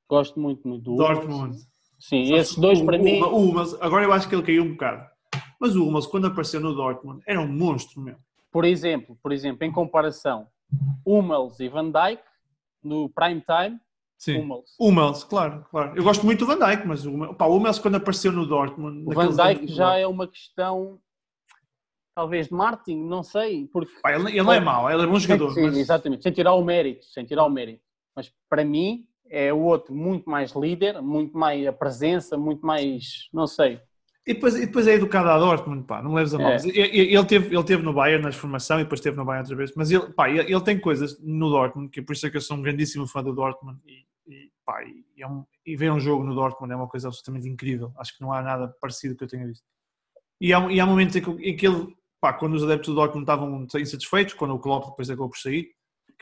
Gosto muito, muito do. Dortmund. Sim, esses dois O- para o- mim, O Hummels, agora eu acho que ele caiu um bocado. Mas o Hummels, quando apareceu no Dortmund, era um monstro, meu. por exemplo, por exemplo, em comparação, Hummels e Van Dijk, no prime time, Sim. Hummels. Hummels, claro, claro. Eu gosto muito do Van Dijk, mas o Hummels, quando apareceu no Dortmund... O Van anos Dijk já é uma questão, talvez de marketing, não sei, porque pá, ele, ele é mau, ele é bom jogador. Sim, mas- exatamente, sem tirar o mérito, sem tirar o mérito. Mas para mim é o outro muito mais líder, muito mais a presença, muito mais, não sei. E depois, e depois é educado a Dortmund, pá, não me leves a mal. É. Ele, ele, teve, ele teve no Bayern na formação e depois teve no Bayern outra vez, mas ele, pá, ele, ele tem coisas no Dortmund, que por isso é que eu sou um grandíssimo fã do Dortmund e, e, pá, e, é um- e ver um jogo no Dortmund é uma coisa absolutamente incrível. Acho que não há nada parecido que eu tenha visto. E há, e há momentos em que, em que ele, pá, quando os adeptos do Dortmund estavam insatisfeitos, quando o Klopp depois acabou por sair,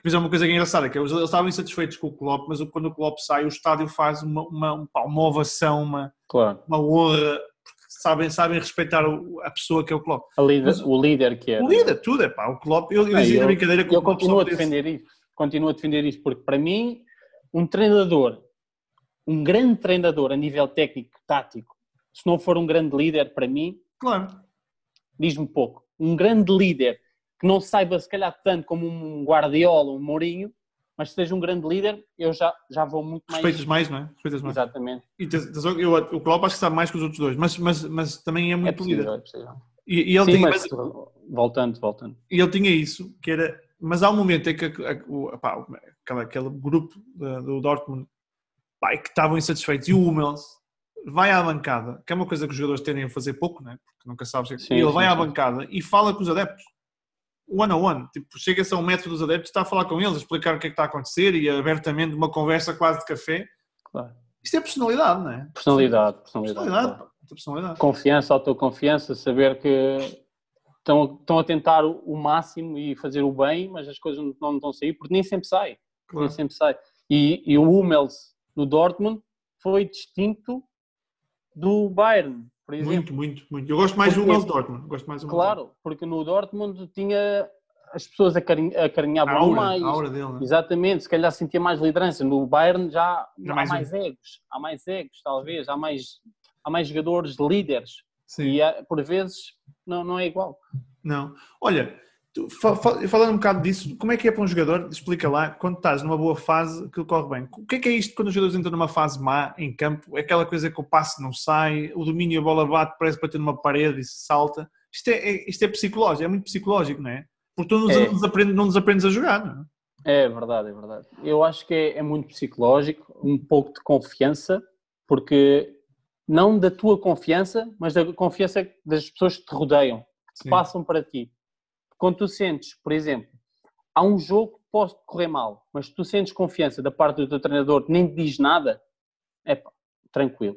que é uma coisa que é engraçada, que eles eles estavam insatisfeitos com o Klopp, mas quando o Klopp sai, o estádio faz uma, uma, uma ovação, uma, Claro. uma honra, porque sabem, sabem respeitar o- a pessoa que é o Klopp. Líder- Mas- o líder que é. O líder, tudo é pá, o Klopp. Eu, eu na eu- brincadeira que Eu continuo a defender isso. Continuo a defender isso, porque para mim, um treinador, um grande treinador a nível técnico, tático, se não for um grande líder, para mim, Claro, diz-me pouco. Um grande líder que não saiba, se calhar, tanto como um Guardiola, um Mourinho, mas seja um grande líder, eu já, já vou muito mais. respeitas mais, não é? Respeitas mais. Exatamente. E tens- tens- eu, o Klopp acho que sabe mais que os outros dois, mas, mas, mas também é É muito possível, líder. é possível. E, e ele Sim, tinha, mas mas- voltando, voltando. e ele tinha isso, que era. Mas há um momento em que a- a- o- pá, aquela, aquele grupo da- do Dortmund pá, que estavam insatisfeitos e o Hummels vai à bancada, que é uma coisa que os jogadores tendem a fazer pouco, né? porque nunca sabes. é Sim, e ele sim, vai à sim. bancada e fala com os adeptos. One on one, tipo, chega-se a um metro dos adeptos, está a falar com eles, a explicar o que é que está a acontecer e abertamente uma conversa quase de café. Claro. Isto é personalidade, não é? Personalidade, personalidade. Personalidade, claro. personalidade. Confiança, autoconfiança, saber que estão, estão a tentar o, máximo e fazer o bem, mas as coisas não, não estão a sair, porque nem sempre sai. Claro. Nem sempre sai. E, e o Hummels no Dortmund foi distinto do Bayern, exemplo. Muito, muito, muito. Eu gosto mais do Porque- Hummels Dortmund. Gosto mais do Claro, porque no Dortmund tinha as pessoas acarinhavam a aura, mais. a aura dele, né? Exatamente, se calhar sentia mais liderança. No Bayern já, Já há mais mais, um. egos, há mais egos, talvez, há mais, há mais jogadores líderes. Sim. E há- por vezes não, não é igual. Não. Olha, falando um bocado disso, como é que é para um jogador? Explica lá, quando estás numa boa fase, que corre bem. O que é que é isto quando os jogadores entram numa fase má em campo? É aquela coisa que o passe não sai, o domínio a bola bate, parece bater numa parede e se salta. Isto é, é, isto é psicológico, é muito psicológico, não é? Porque tu não, é. nos, aprendes, não nos aprendes a jogar, não é? É verdade, é verdade. Eu acho que é, é muito psicológico, um pouco de confiança, porque não da tua confiança, mas da confiança das pessoas que te rodeiam, que te passam para ti. Quando tu sentes, por exemplo, há um jogo que pode correr mal, mas tu sentes confiança da parte do teu treinador, nem te diz nada, é tranquilo.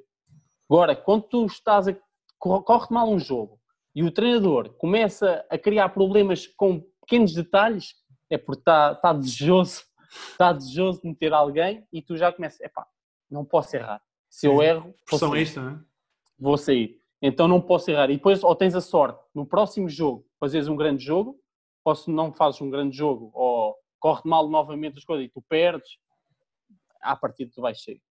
Agora, quando tu estás a. corre mal um jogo e o treinador começa a criar problemas com pequenos detalhes, é porque está, está desejoso, está desejoso de meter alguém e tu já começas, epá, não posso errar. Se eu erro, vou sair. Isto, não é? vou sair. Então não posso errar. E depois, ou tens a sorte, no próximo jogo, fazeres um grande jogo, ou se não fazes um grande jogo, ou corre mal novamente as coisas e tu perdes, à partida tu vais sair.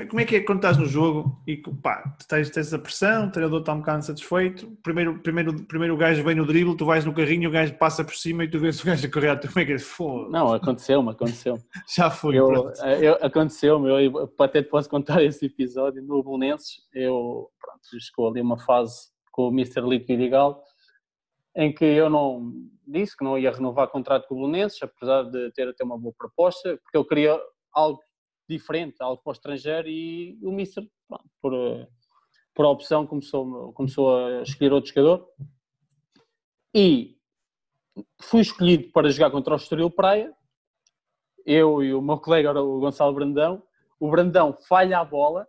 É, como é que é quando estás no jogo e pá, tens, tens a pressão, o treinador está um bocado satisfeito, primeiro, primeiro, primeiro o gajo vem no drible, tu vais no carrinho, o gajo passa por cima e tu vês o gajo a correr, tu como é que é? Foda. Não, aconteceu-me, aconteceu Já foi, Aconteceu-me, eu, eu até te posso contar esse episódio, no Bolonenses, eu, pronto, chegou ali uma fase com o Mr. Liquidigal, em que eu não disse que não ia renovar contrato com o Bolonenses, apesar de ter até uma boa proposta, porque eu queria algo diferente, algo para o estrangeiro, e o Mister, pronto, por, por opção, começou, começou a escolher outro jogador. E fui escolhido para jogar contra o Estoril Praia, eu e o meu colega, o Gonçalo Brandão. O Brandão falha a bola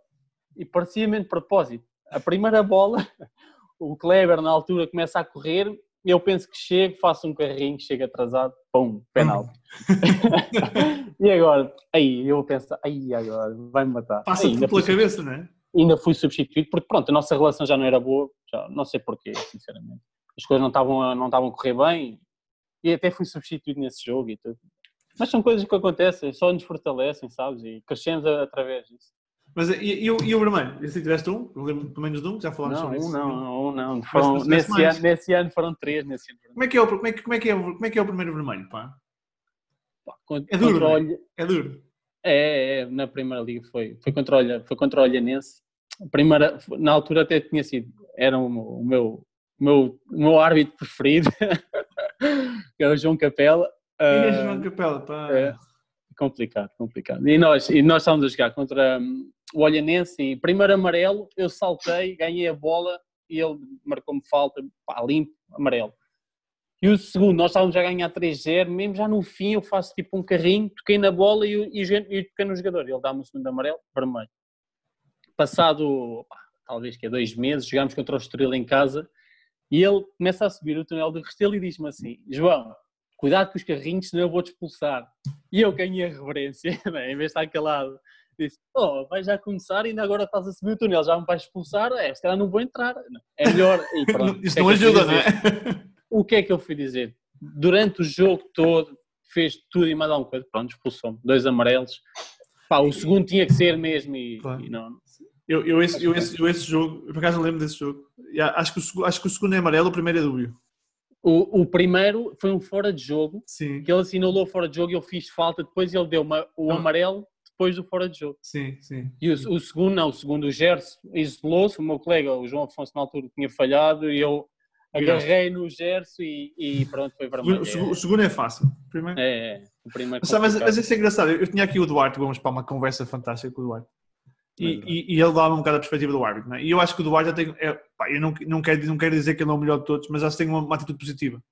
e parecia-me de propósito. A primeira bola, o Kleber na altura começa a correr eu penso que chego, faço um carrinho, chego atrasado, pum, penal. e agora, aí eu penso, aí agora, vai-me matar. Passa aí, pela cabeça, não é? Ainda fui substituído, porque pronto, a nossa relação já não era boa, já, não sei porquê, sinceramente. As coisas não estavam, não estavam a correr bem e até fui substituído nesse jogo e tudo. Mas são coisas que acontecem, só nos fortalecem, sabes? E crescemos através disso. Mas e, e, o, e o vermelho? Esse tiveste um? Lembro pelo menos de um? Já falámos não, sobre isso? Não, não, não. Foram, nesse, ano, nesse ano foram três. Nesse ano como, é que é o, como, é que, como, é que é, como é que é o primeiro vermelho? Pá? Pá, é duro. Contra é? é duro. É, é, na primeira liga foi, foi contra o, foi contra o Olhanense. Primeira, na altura até tinha sido, era o, o meu, o meu, o meu árbitro preferido, que é o João Capela. E é João Capela, pá. É, complicado, complicado. E nós, e nós estávamos a jogar contra hum, o Olhanense e primeiro amarelo, eu saltei, ganhei a bola e ele marcou-me falta, pá, limpo, amarelo. E o segundo, nós estávamos a ganhar 3-0, mesmo já no fim eu faço tipo um carrinho, toquei na bola e, e, e toquei no jogador, ele dá-me o segundo amarelo, vermelho. Passado, pá, talvez que é dois meses, jogámos contra o Estoril em casa e ele começa a subir o túnel do Restelo e diz-me assim, João, cuidado com os carrinhos, senão eu vou-te expulsar. E eu ganhei a reverência, né? em vez de estar calado, disse: Oh, vai já começar e ainda agora estás a subir o túnel, já me vais expulsar? É, se calhar não vou entrar. É melhor. E pronto, Isso é não ajuda, não é? O que é que eu fui dizer? Durante o jogo todo, fez tudo e mais alguma coisa. Pronto, expulsou-me. Dois amarelos. Pá, o segundo tinha que ser mesmo e, claro. e não. Eu, eu, esse, eu, esse, eu esse jogo, por acaso lembro desse jogo. Acho que, o, acho que o segundo é amarelo, o primeiro é dúbio. O, o primeiro foi um fora de jogo, Sim. que ele assinalou fora de jogo e eu fiz falta, depois ele deu uma, o ah. amarelo depois do fora de jogo. Sim, sim. E o, o segundo não, o segundo o Gerson isolou-se, o meu colega, o João Afonso na altura tinha falhado e eu agarrei no Gerson e, e, pronto, foi vermelho. O, o, segundo é fácil. Primeiro... É, é, o primeiro mas, mas, mas isso é engraçado, eu tinha aqui o Duarte, vamos para uma conversa fantástica com o Duarte. E, e, e, ele dá-me um bocado a perspectiva do árbitro. Né? E eu acho que o Duarte já tem. É, pá, eu não, não, quero, não quero dizer que ele é o melhor de todos, mas acho que tem uma, uma atitude positiva.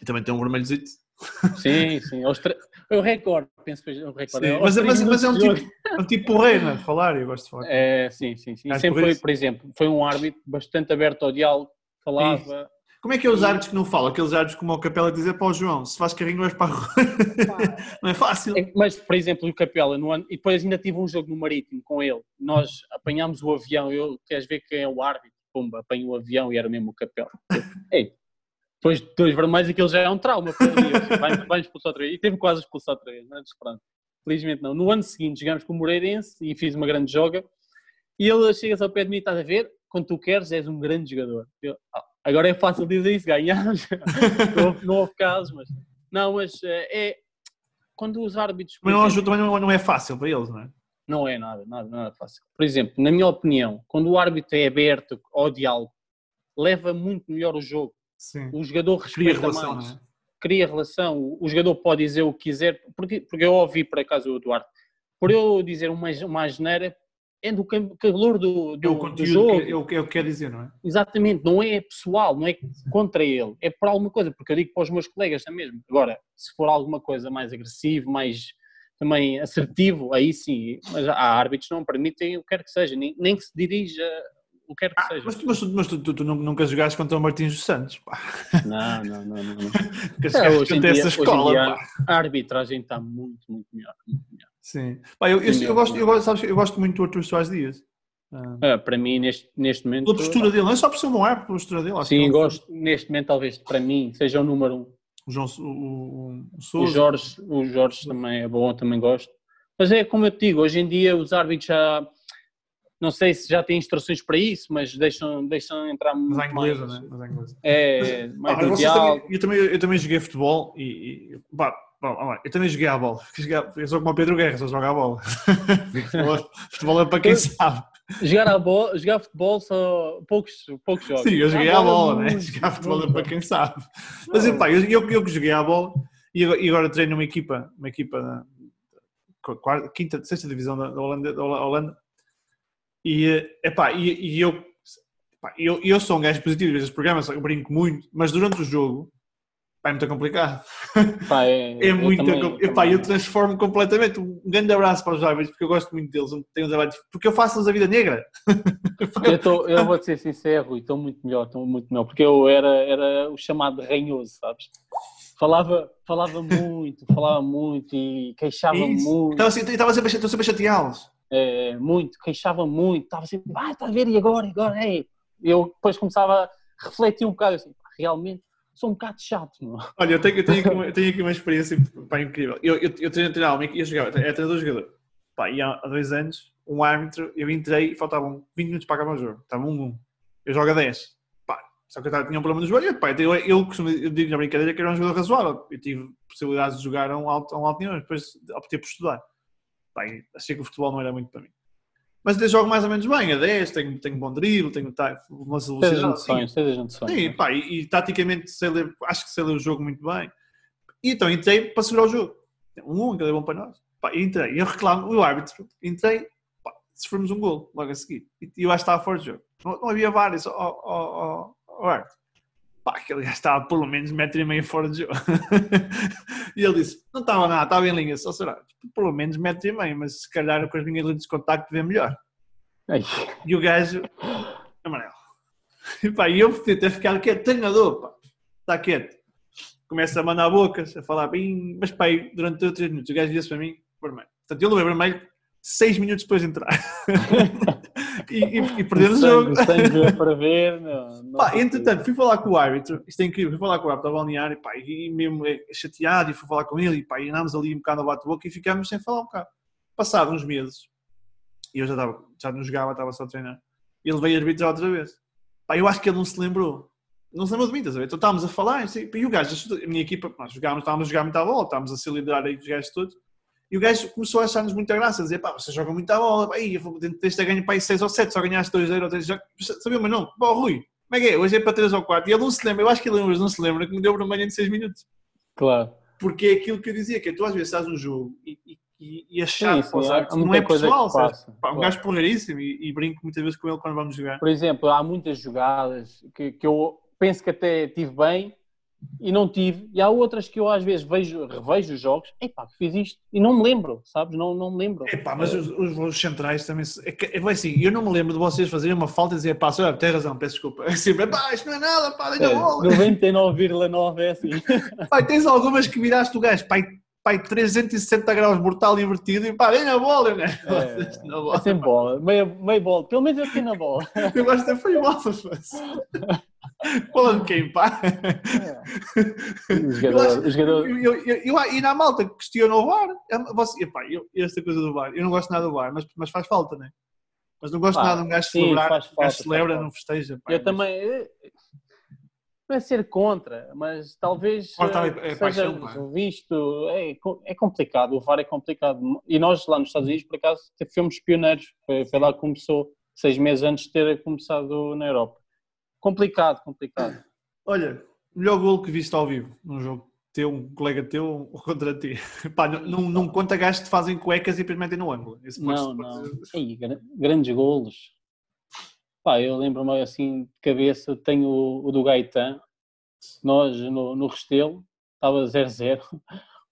E também tem um vermelhozito. Sim, sim. É o recorde, penso que é o recorde. É mas, mas, mas, é um tipo, é um tipo porreiro, não é? De falar, eu gosto de falar. É, sim, sim, sim. sempre foi, por exemplo, foi um árbitro bastante aberto ao diálogo, falava. Como é que é os árbitros que não falam? Aqueles árbitros como o Capela dizer para o João, se faz carrinho vais para a rua. não é fácil. É, mas, por exemplo, o Capela, no ano, e depois ainda tive um jogo no Marítimo com ele, nós apanhámos o avião, eu queres ver quem é o árbitro? Pumba, apanho o avião e era mesmo o Capela. Ei, depois de dois vermelhos, aquilo já é um trauma para ele. Vai, vai expulsar outra vez. E teve quase expulsar outra vez, mas pronto. Felizmente não. No ano seguinte jogamos com o Moreirense e fiz uma grande joga. E ele chega ao pé de mim e estás a ver, quando tu queres és um grande jogador. Eu, ah, Agora é fácil dizer isso, ganhamos. não, não houve casos, mas. Não, mas é. é quando os árbitros. Mas não, também não, não é fácil para eles, não é? Não é nada, nada, nada fácil. Por exemplo, na minha opinião, quando o árbitro é aberto ao diálogo, leva muito melhor o jogo. Sim. O jogador respeita Cria relação, mais. é? Cria relação. O jogador pode dizer o que quiser. Porque, porque eu ouvi, por acaso, o Duarte. Por eu dizer uma, uma asneira, é do calor do, É do, o do conteúdo jogo. que, é o que é o que quer dizer, não é? Exatamente, não é pessoal, não é contra ele, é por alguma coisa, porque eu digo para os meus colegas também mesmo. Agora, se for alguma coisa mais agressivo, mais também assertivo, aí sim, mas há árbitros que não permitem o que quer que seja, nem, nem que se dirija o que quer que Ah, seja. mas tu, mas mas tu, tu- tu nu- nunca jogaste contra o Martins dos Santos, pá. Não, não, não, não. não. É, hoje, em dia, essa hoje em escola, dia a arbitragem está muito, muito melhor. muito melhor. Sim. Pá, eu, eu, Sim, eu, gosto, eu, gosto, sabes, eu gosto muito do Artur Soares Dias. Ah, Ah, para mim, neste, neste momento. Pela postura dele, não é só por ser um bom árbitro, pela postura dele. acho que Sim, é um- gosto. Neste momento, talvez para mim, seja o número um. O, João, o, o, o. Jorge, o Jorge também é bom, também gosto. Mas é como eu te digo, hoje em dia os árbitros já. Não sei se já têm instruções para isso, mas deixam, deixam entrar Mas muito à inglesa, mais, né? Mas à inglesa. É, mais Ah, do vocês diálogo. também, eu, também, eu também joguei futebol e. e pá, pá, eu também joguei à bola. Eu sou como o Pedro Guerra, só jogo à bola. futebol, é para quem sabe. Jogar, a bola, jogar futebol só poucos, poucos jogos. Sim, eu joguei À à bola, né? Jogar futebol é para bom. quem sabe. Mas Não. pá, eu, eu, eu que joguei à bola e agora, e agora treino uma equipa, uma equipa da qu- quarta, quinta, sexta divisão da, da Holanda, da Holanda. E, epá, e, e eu, pá, eu, eu sou um gajo positivo, vejo os programas, eu brinco muito, mas durante o jogo pá, é muito complicado. Pá, é, É eu muito também- complicado. Epá, eu transformo completamente. Um grande abraço para os árbitros, porque eu gosto muito deles, tenho um trabalho porque eu faço-lhes a vida negra. Eu, tô, eu vou-te ser sincero, estou muito melhor, estou muito melhor, porque eu era, era o chamado ranhoso, sabes? Falava, falava muito, falava muito e queixava Isso. muito. Estava assim, estava sempre, a sempre chateá-los. é, muito, queixava muito, estava sempre, vai, está a ver, e agora, e agora, ei. Eu depois começava a refletir um bocado, assim, realmente sou um bocado chato, meu. Olha, eu tenho, eu tenho, aqui, uma, eu tenho aqui uma experiência pá, incrível. Eu, eu, eu treino treinava e jogava, era treinador jogador. Pá, e há, dois anos, um árbitro, eu entrei e faltavam 20 minutos para acabar o jogo. Estava 1 1 Eu jogo a 10. Pá, só que eu tinha um problema no joelho. Pá, eu, eu, costumo- eu digo na brincadeira que era um jogador razoável. Eu tive possibilidades de jogar a um alto, a um alto nível, mas depois optei por estudar. Pá, achei que o futebol não era muito para mim. Mas eu jogo mais ou menos bem, a 10, tenho, tenho bom drible, tenho tá, uma Tens as velocidade. sim. noções, tens as noções. Sim, pá, e, e taticamente sei ler, acho que sei ler o jogo muito bem. E então entrei para segurar o jogo. Um um, que é bom para nós. Pá, entrei, e eu reclamo, o árbitro, entrei, pá, sofremos um gol logo a seguir. E e eu acho que estava fora de jogo. Não, não havia vários, ó, ó, ó, ó, árbitro. Pá, aquele gajo estava pelo menos metro e meio fora de jogo. e ele disse, não estava nada, estava em linha, só será. Pelo menos metro e meio, mas se calhar com as minhas linhas de contacto vê melhor. Ai, E o gajo, amarelo. E pá, eu podia ter ficado quieto, treinador, pá, está quieto. Começa a mandar bocas, a falar bem, mas pá, durante 3 minutos, o gajo disse para mim, vermelho. Portanto, ele levei vermelho 6 minutos depois de entrar. e, e, e perdemos o jogo. sangue, é para ver, não, não Pá, entretanto, fui falar com o árbitro, isto é incrível, fui falar com o árbitro da balneário, pá, e mesmo eh, chateado, e fui falar com ele, e pá, e andámos ali um bocado a bate-boca e ficámos sem falar um bocado. Passado uns meses, e eu já, estava, já não jogava, estava só a treinar, ele veio arbitrar outra vez. Pá, eu acho que ele não se lembrou. Não se lembrou de mim, estás a ver? Então estávamos a falar, assim, e o gajo, a minha equipa, nós jogávamos, estávamos a jogar muito à bola, estávamos a se liderar aí os gajos todos, e o gajo começou a achar-nos muita graça, a dizer, pá, vocês jogam muito à bola, pá, aí, deste a ganho, pá, aí 6 ou 7, só ganhaste 2 0 ou 3 jogos, sabia o meu nome? Pá, Rui, como é que é? Hoje é para 3 ou 4, e ele não se lembra, eu acho que ele mas não se lembra, que me deu vermelho em 6 minutos. Claro. Porque é aquilo que eu dizia, que é, tu às vezes estás no jogo e, e, e, achar Sim, que para os sim, há não muita é pessoal, passa, Pá, um claro. gajo porreiríssimo e, e brinco muitas vezes com ele quando vamos jogar. Por exemplo, há muitas jogadas que, que eu penso que até tive bem e não tive, e há outras que eu às vezes vejo, revejo os jogos, epá, fiz isto e não me lembro, sabes? Não, não me lembro. Epá, mas os, os, centrais também. É, que- é assim, eu não me lembro de vocês fazerem uma falta e dizer, pá, senhor, tem razão, peço desculpa. É sempre, pá, isto não é nada, pá, dei É, bola. 99,9 é assim. E tens algumas que viraste o gajo, pá, e 360 graus mortal invertido e pá, dei na bola, né? É, na é bola. sem bola, meia, meia bola, pelo menos eu fiquei na bola. Eu gosto de foi bola, mas. De quem, pá? O Eu jogador, acho- o jogador, Eu, eu, eu, eu- e na malta que questiona o VAR, é- você, epá, eu, esta coisa do VAR, eu não gosto nada do VAR, mas, mas faz falta, né? Mas não gosto Pá, nada de um gajo sim, celebrar, faz um gajo celebra, não festeja. pá, eu mas- também. Não é ser contra, mas talvez eh, é seja paixão, pá. visto. É, é complicado, o VAR é complicado. E nós lá nos Estados Unidos, por acaso, fomos pioneiros. Foi, foi lá que começou, seis meses antes de ter começado na Europa. Complicado, complicado. Olha, melhor gol que viste ao vivo num jogo teu, um colega teu ou contra ti. Pá, não, não, conta gajos que fazem cuecas e depois metem no ângulo. Esse Não, não. Ei, grandes golos. Pá, eu lembro-me assim de cabeça, tenho o, o do Gaetan, nós no, no Restelo, estava 0-0, o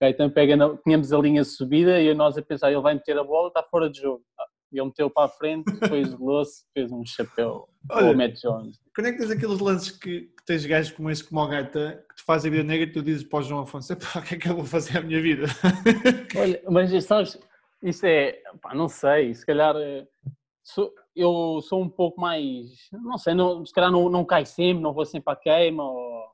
Gaetan pega, na, tínhamos a linha subida e nós a pensar, ele vai meter a bola, está fora de jogo. Ah, Ele meteu para a frente, depois isolou-se, fez um chapéu Olha. ao Matt Jones. Quando é que tens aqueles lances que, que tens gajos como esse, como o Gaeta, que te fazem a vida negra e tu dizes para o João Afonso, "Epá, o que é que eu vou fazer à minha vida? Olha, mas sabes, isso é, pá, não sei, se calhar eh, sou- eu sou um pouco mais, não sei, não, se calhar não, não cai sempre, não vou sempre à queima, ou-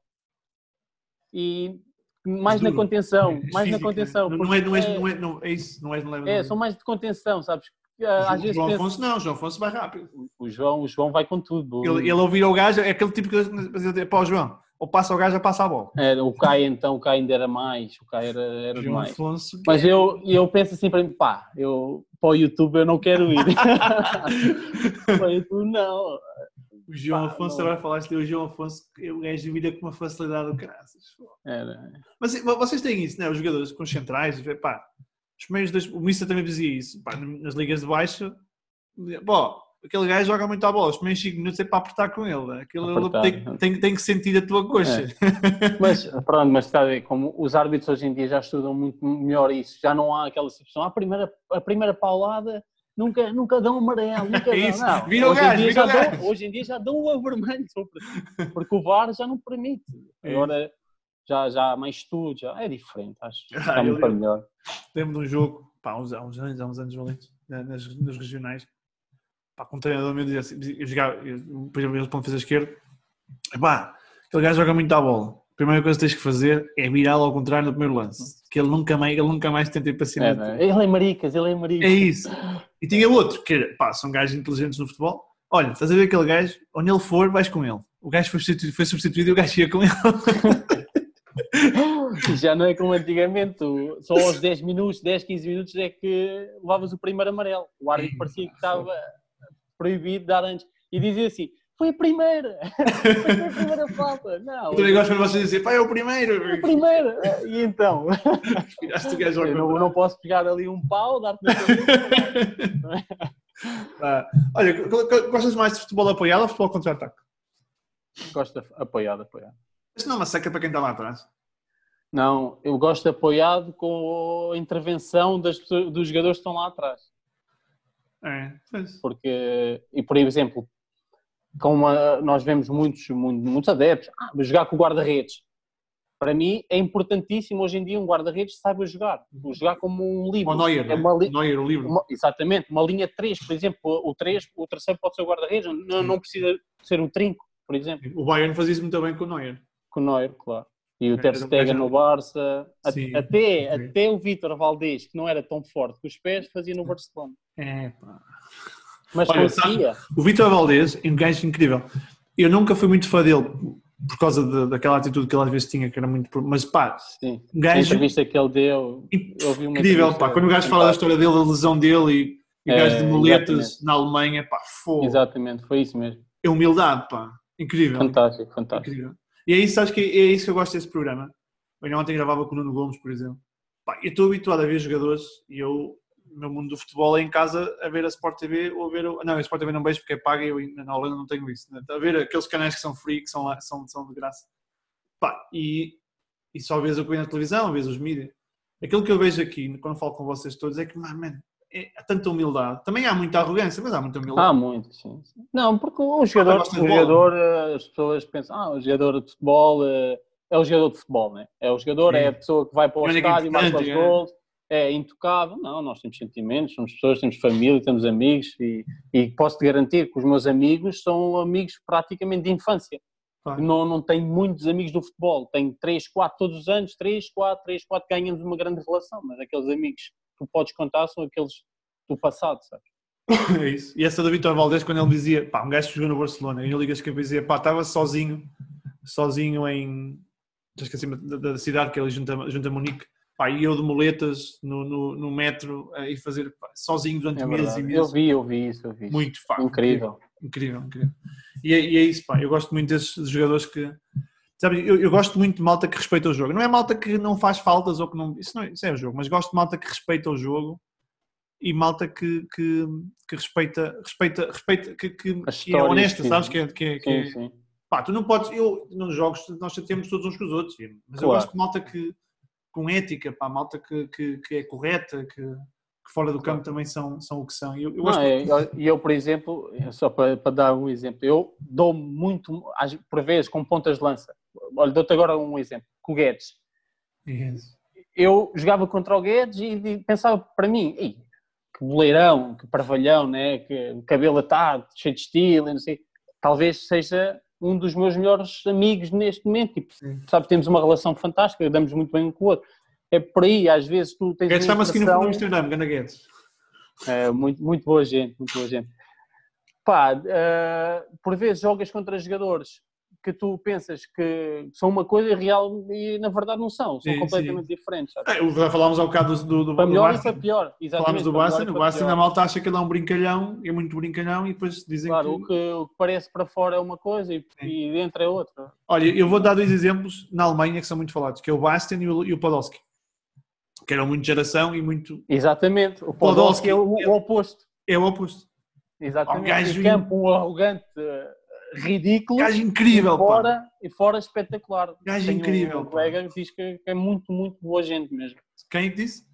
e mais na Duro. contenção, És mais na físico, contenção. Não, é, não, é- não, é, não é isso, não és não leva é, são mais de contenção, sabes? Ah, Às vezes João penso- Afonso não, João Afonso vai rápido. o João, o João vai com tudo. Ele, ele ouvir ao gajo, é aquele tipo que para o João, ou passa ao gajo ou passa a bola. Era, o Caio então, o Caio ainda era mais, o Caio era, era João demais. Afonso. Mas eu, eu penso assim para mim, pá, eu para o YouTube eu não quero ir. para o YouTube não. O João Pá, Afonso, não. agora falaste o João Afonso, o gajo vira com uma facilidade do caraças. Era, Mas vocês têm isso, né? Os jogadores com os centrais, pá, os primeiros dois, o Missa também dizia isso, pá, nas ligas de baixo, pô, aquele gajo joga muito à bola, os primeiros 5 minutos é para apertar com ele, né? aquilo ele Apertar. tem, tem, tem que sentir a tua coxa. Mas pronto, mas está a ver, como os árbitros hoje em dia já estudam muito melhor isso, já não há aquela situação, a primeira, a primeira paulada nunca, nunca dão amarelo, nunca dão. Isso, Não, vira o hoje, em gajo, dia vira dão, hoje em dia já dão o vermelho, porque o VAR já não permite. É Agora já, já há mais estudo, já é diferente, acho. Ah, Está eu- muito melhor. Lembro de um jogo, pá, há uns, há uns anos, há uns anos valentes, na- nas, nas regionais, pá, com um treinador meu dizia assim, eu jogava, eu, por exemplo, eles para fazer esquerdo, pá, aquele gajo joga muito à bola. A primeira coisa que tens que fazer é virá-lo ao contrário no primeiro lance. Que ele nunca mais, ele nunca mais tenta ir para cima. É, de né? ele é maricas, ele é maricas. É isso. E tinha outro, que era, pá, são gajos inteligentes no futebol. Olha, estás a ver aquele gajo, onde ele for, vais com ele. O gajo foi substituído, foi substituído e o gajo ia com ele. Já não é como antigamente, só aos 10 minutos, 10, 15 minutos é que levavas o primeiro amarelo. O árbitro parecia que estava proibido de dar antes. E dizia assim: foi a primeira, foi a primeira falta. Não, Eu também gosto quando vocês dizem, pá, é o primeiro. foi a primeira. E então? O Eu não, não posso pegar ali um pau, dar-te na cabeça. Pá, Olha, go- go- gostas mais de futebol apoiado ou futebol contra-ataque? Gosto de apoiado, apoiado. Isto não é uma seca para quem está lá atrás. Não, eu gosto de apoiado com a intervenção das dos jogadores que estão lá atrás. É, pois. porque e por exemplo como a- nós vemos muitos muitos, muitos adeptos ah, jogar com o guarda-redes. Para mim é importantíssimo hoje em dia um guarda-redes saiba jogar. Jogar como um livro. O Neuer, é né? uma li- Neuer, o livro. uma- exatamente uma linha 3 por exemplo o 3 o terceiro pode ser o guarda-redes não, não precisa ser o trinco por exemplo. O Bayern fazia isso muito bem com o Neuer. com o Neuer claro. E o É, Ter um Stegen no Barça. Sim, até, até o Vítor Valdez que não era tão forte com os pés fazia no Barcelona É, pá. mas Olha, sabe- conseguia O Vitor Valdez é um gajo incrível. Eu nunca fui muito fã dele por causa de- daquela atitude que ele às vezes tinha, que era muito. Mas pá, sim um a gajo entrevista que ele deu incrível. Pá. Quando o gajo fala da história dele, da lesão dele e, e o É, gajo de moletas exatamente. na Alemanha, pá, fogo. Exatamente, foi isso mesmo. É humildade, pá. Incrível. Fantástico, fantástico. Incrível. E é isso, acho que é isso que eu gosto desse programa. Eu ontem gravava com o Nuno Gomes, por exemplo. Pá, eu estou habituado a ver jogadores e eu, o meu mundo do futebol é em casa a ver a Sport TV ou a ver. o- Não, a Sport TV não vejo porque é paga e eu na Holanda não tenho isso. Né? A ver aqueles canais que são free, que são, lá, são, são de graça. Pá, e, e só vês o que vem na televisão, vês os mídias. Aquilo que eu vejo aqui, quando falo com vocês todos, é que, man, man, é, há tanta humildade. Também há muita arrogância, mas há muita humildade. Há muito, sim. Não, porque o jogador, o jogador, eh, as pessoas pensam, ah, o jogador de futebol eh, é o jogador de futebol, né? É o jogador, é a pessoa que vai para o É estádio, marca os é. gols, é intocável. Não, nós temos sentimentos, somos pessoas, temos família, temos amigos e, e posso-te garantir que os meus amigos são amigos praticamente de infância. Claro. Não, não tenho muitos amigos do futebol, tenho 3, 4 todos os anos, 3, 4, 3, 4, ganhamos uma grande relação, mas aqueles amigos que tu podes contar são aqueles do passado, sabes? É isso. E essa do Vitor Valdez, quando ele dizia, pá, um gajo que jogou no Barcelona, e ele ligas que dizia, pá, estava sozinho sozinho em. Já esqueci da, da cidade que ele junta, junta Munique. Pá, e eu de moletas no, no, no metro ir fazer pá, sozinho durante É meses e meses. Eu vi, eu vi isso, eu vi. Muito fácil. Incrível. Incrível, incrível. E é, e é isso, pá. Eu gosto muito desses jogadores que. Sabe, eu, eu gosto muito de malta que respeita o jogo. Não é malta que não faz faltas ou que não. Isso, não, isso é o jogo, mas gosto de malta que respeita o jogo e malta que, que, que respeita, respeita, respeita que, que, que é honesta, sim. sabes? Que é, que é- que é- Sim, sim. Pá, tu não podes. Eu, nos jogos, nós chateamos todos uns com os outros, mas eu Claro. gosto de malta que, com ética, pá, malta que, que, que é correta, que, que fora do campo também são, são o que são. E eu, eu Não, é, eu- eu, por exemplo, só para, para dar um exemplo, eu dou muito, às- por vezes, com pontas de lança. Olha, dou-te agora um exemplo, com o Guedes. Yes. Eu jogava contra o Guedes e, pensava para mim, "Ei, que boleirão, que parvalhão, né? que cabelo atado, cheio de estilo, não sei. Talvez seja um dos meus melhores amigos neste momento. Tipo, sabe, temos uma relação fantástica, damos muito bem um com o outro. É por aí, às vezes tu tens Guedes uma está-me a seguir no, Instagram, Gana Guedes. é, muito, muito boa gente, muito boa gente. Pá, eh, por vezes jogas contra jogadores que tu pensas que são uma coisa real e na verdade não são, são Sim, completamente diferentes. sabe? É, já falámos há bocado do, do, Para do melhor e Basta. para pior. Exatamente, Falámos do para melhor Basta, e no para Basta pior. ainda a malta acha que ele é um brincalhão, é muito brincalhão e depois dizem Claro, que... o que, o que parece para fora é uma coisa e, Sim. e dentro é outra. Olha, eu vou dar dois exemplos na Alemanha que são muito falados, que é o Bastian e o, e o Podolski. Que eram muito geração e muito... Exatamente. O Podolski Podolski é o, o oposto. É o oposto. Exatamente. Um gajo campo, um arrogante ridículo. Gajo incrível, e pá. fora, e fora espetacular. Gajo Tenho incrível, Um pá. colega que diz que é muito, muito boa gente mesmo. Quem é disse?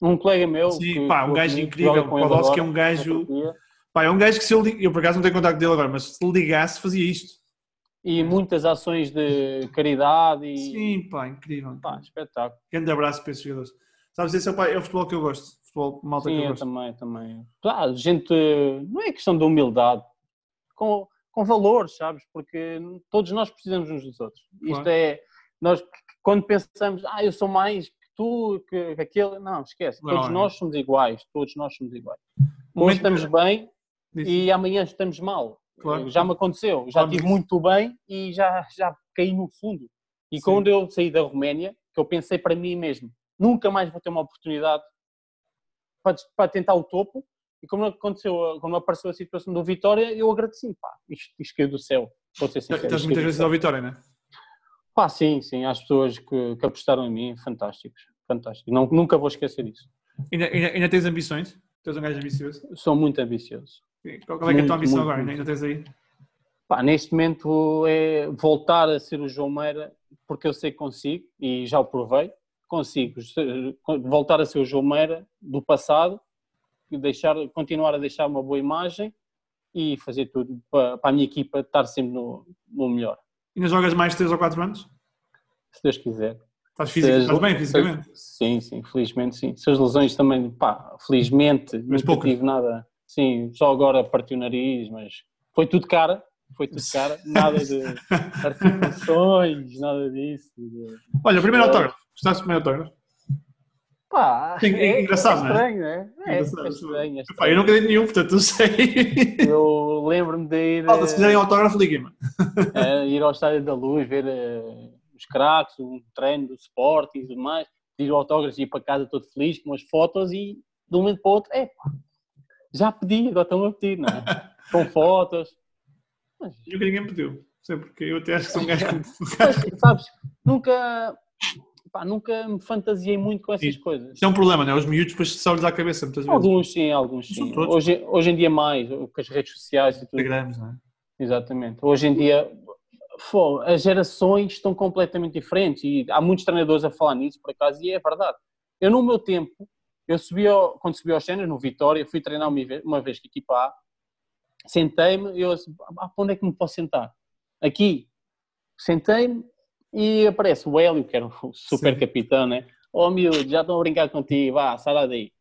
Um colega meu. Sim, que- pá, um gajo incrível. O Podolski é um gajo... Pá, é um gajo que se eu, li- eu por acaso não tenho contacto dele agora, mas se lhe ligasse fazia isto. E muitas ações de caridade e. Sim, pá, incrível. Pá, espetáculo. Grande abraço para esses jogadores. Sabes, esse é o, pá, é o futebol que eu gosto. Futebol malta Sim, que eu eu gosto. também, também. Ah, gente, não é questão de humildade, com, com valores, sabes? Porque todos nós precisamos uns dos outros. Isto Claro. é, nós quando pensamos, ah, eu sou mais que tu, que, que aquele, não, esquece. Não, todos é. nós somos iguais, todos nós somos iguais. Hoje estamos bem Disse. e amanhã estamos mal. Claro. Já me aconteceu, já Claro, estive isso. muito bem e já, já caí no fundo. E Sim. quando eu saí da Roménia, que eu pensei para mim mesmo, nunca mais vou ter uma oportunidade para, para tentar o topo. E como aconteceu, como apareceu a situação do Vitória, eu agradeci, pá, isto, isto caiu do céu. Vou ser sincero, Estás muitas vezes ao Vitória, não é? Pá, sim, sim, às pessoas que, que apostaram em mim, fantásticos, fantásticos. Não, nunca vou esquecer disso. Ainda, ainda, ainda tens ambições? Tens um gajo ambicioso? Sou muito ambicioso. Qual qual é, que é a tua Muito, ambição muito, agora? muito. Ainda tens aí? Pá, neste momento é voltar a ser o João Meira, porque eu sei que consigo e já o provei. Consigo voltar a ser o João Meira do passado, deixar, continuar a deixar uma boa imagem e fazer tudo para, para a minha equipa estar sempre no, no melhor, Ainda jogas mais de 3 ou 4 anos? se Deus quiser. Estás, físico, as- estás bem fisicamente? Sim, sim, felizmente sim. Se as lesões também, pá, felizmente, Mas nunca poucas. tive nada. Sim, só agora partiu o nariz, mas foi tudo cara, foi tudo cara, nada de articulações, nada disso. Olha, primeiro autógrafo. Gostaste do primeiro autógrafo? Pá, Sim, é engraçado, não é? estranho, não é? É, Engraçado. é estranho, é Pá, estranho. eu nunca dei nenhum, portanto não sei. Eu lembro-me de ir, Malta, se quiserem autógrafo, liguem-me. eh, ir ao Estádio da Luz, ver eh, os craques, um treino do Sporting e tudo mais, ir ao autógrafo e ir para casa todo feliz com as fotos e de um momento para o outro, é pá, já pedi, agora estão a pedir, não é? Com fotos. Mas, Nunca ninguém pediu. Não sei porque eu até acho que sou um gajo mas, sabes, nunca, pá, nunca me fantasiei muito com essas Sim. coisas. Isto é um problema, não é? Os miúdos depois só-lhes à cabeça muitas vezes. Alguns sim, alguns sim. Hoje, hoje em dia mais, com as redes sociais e tudo. Instagrams, não é? Exatamente. Hoje em dia, fô, as gerações estão completamente diferentes e há muitos treinadores a falar nisso, por acaso, e é verdade. Eu, no meu tempo, eu subi ao, quando subi aos cenas, no Vitória, fui treinar uma vez, uma vez a equipa A, sentei-me e eu ah, para onde é que me posso sentar? Aqui. Sentei-me e aparece o Hélio, que era o super Sim. capitão, né? Oh, miúdo, já estão a brincar contigo, vá, sai lá daí.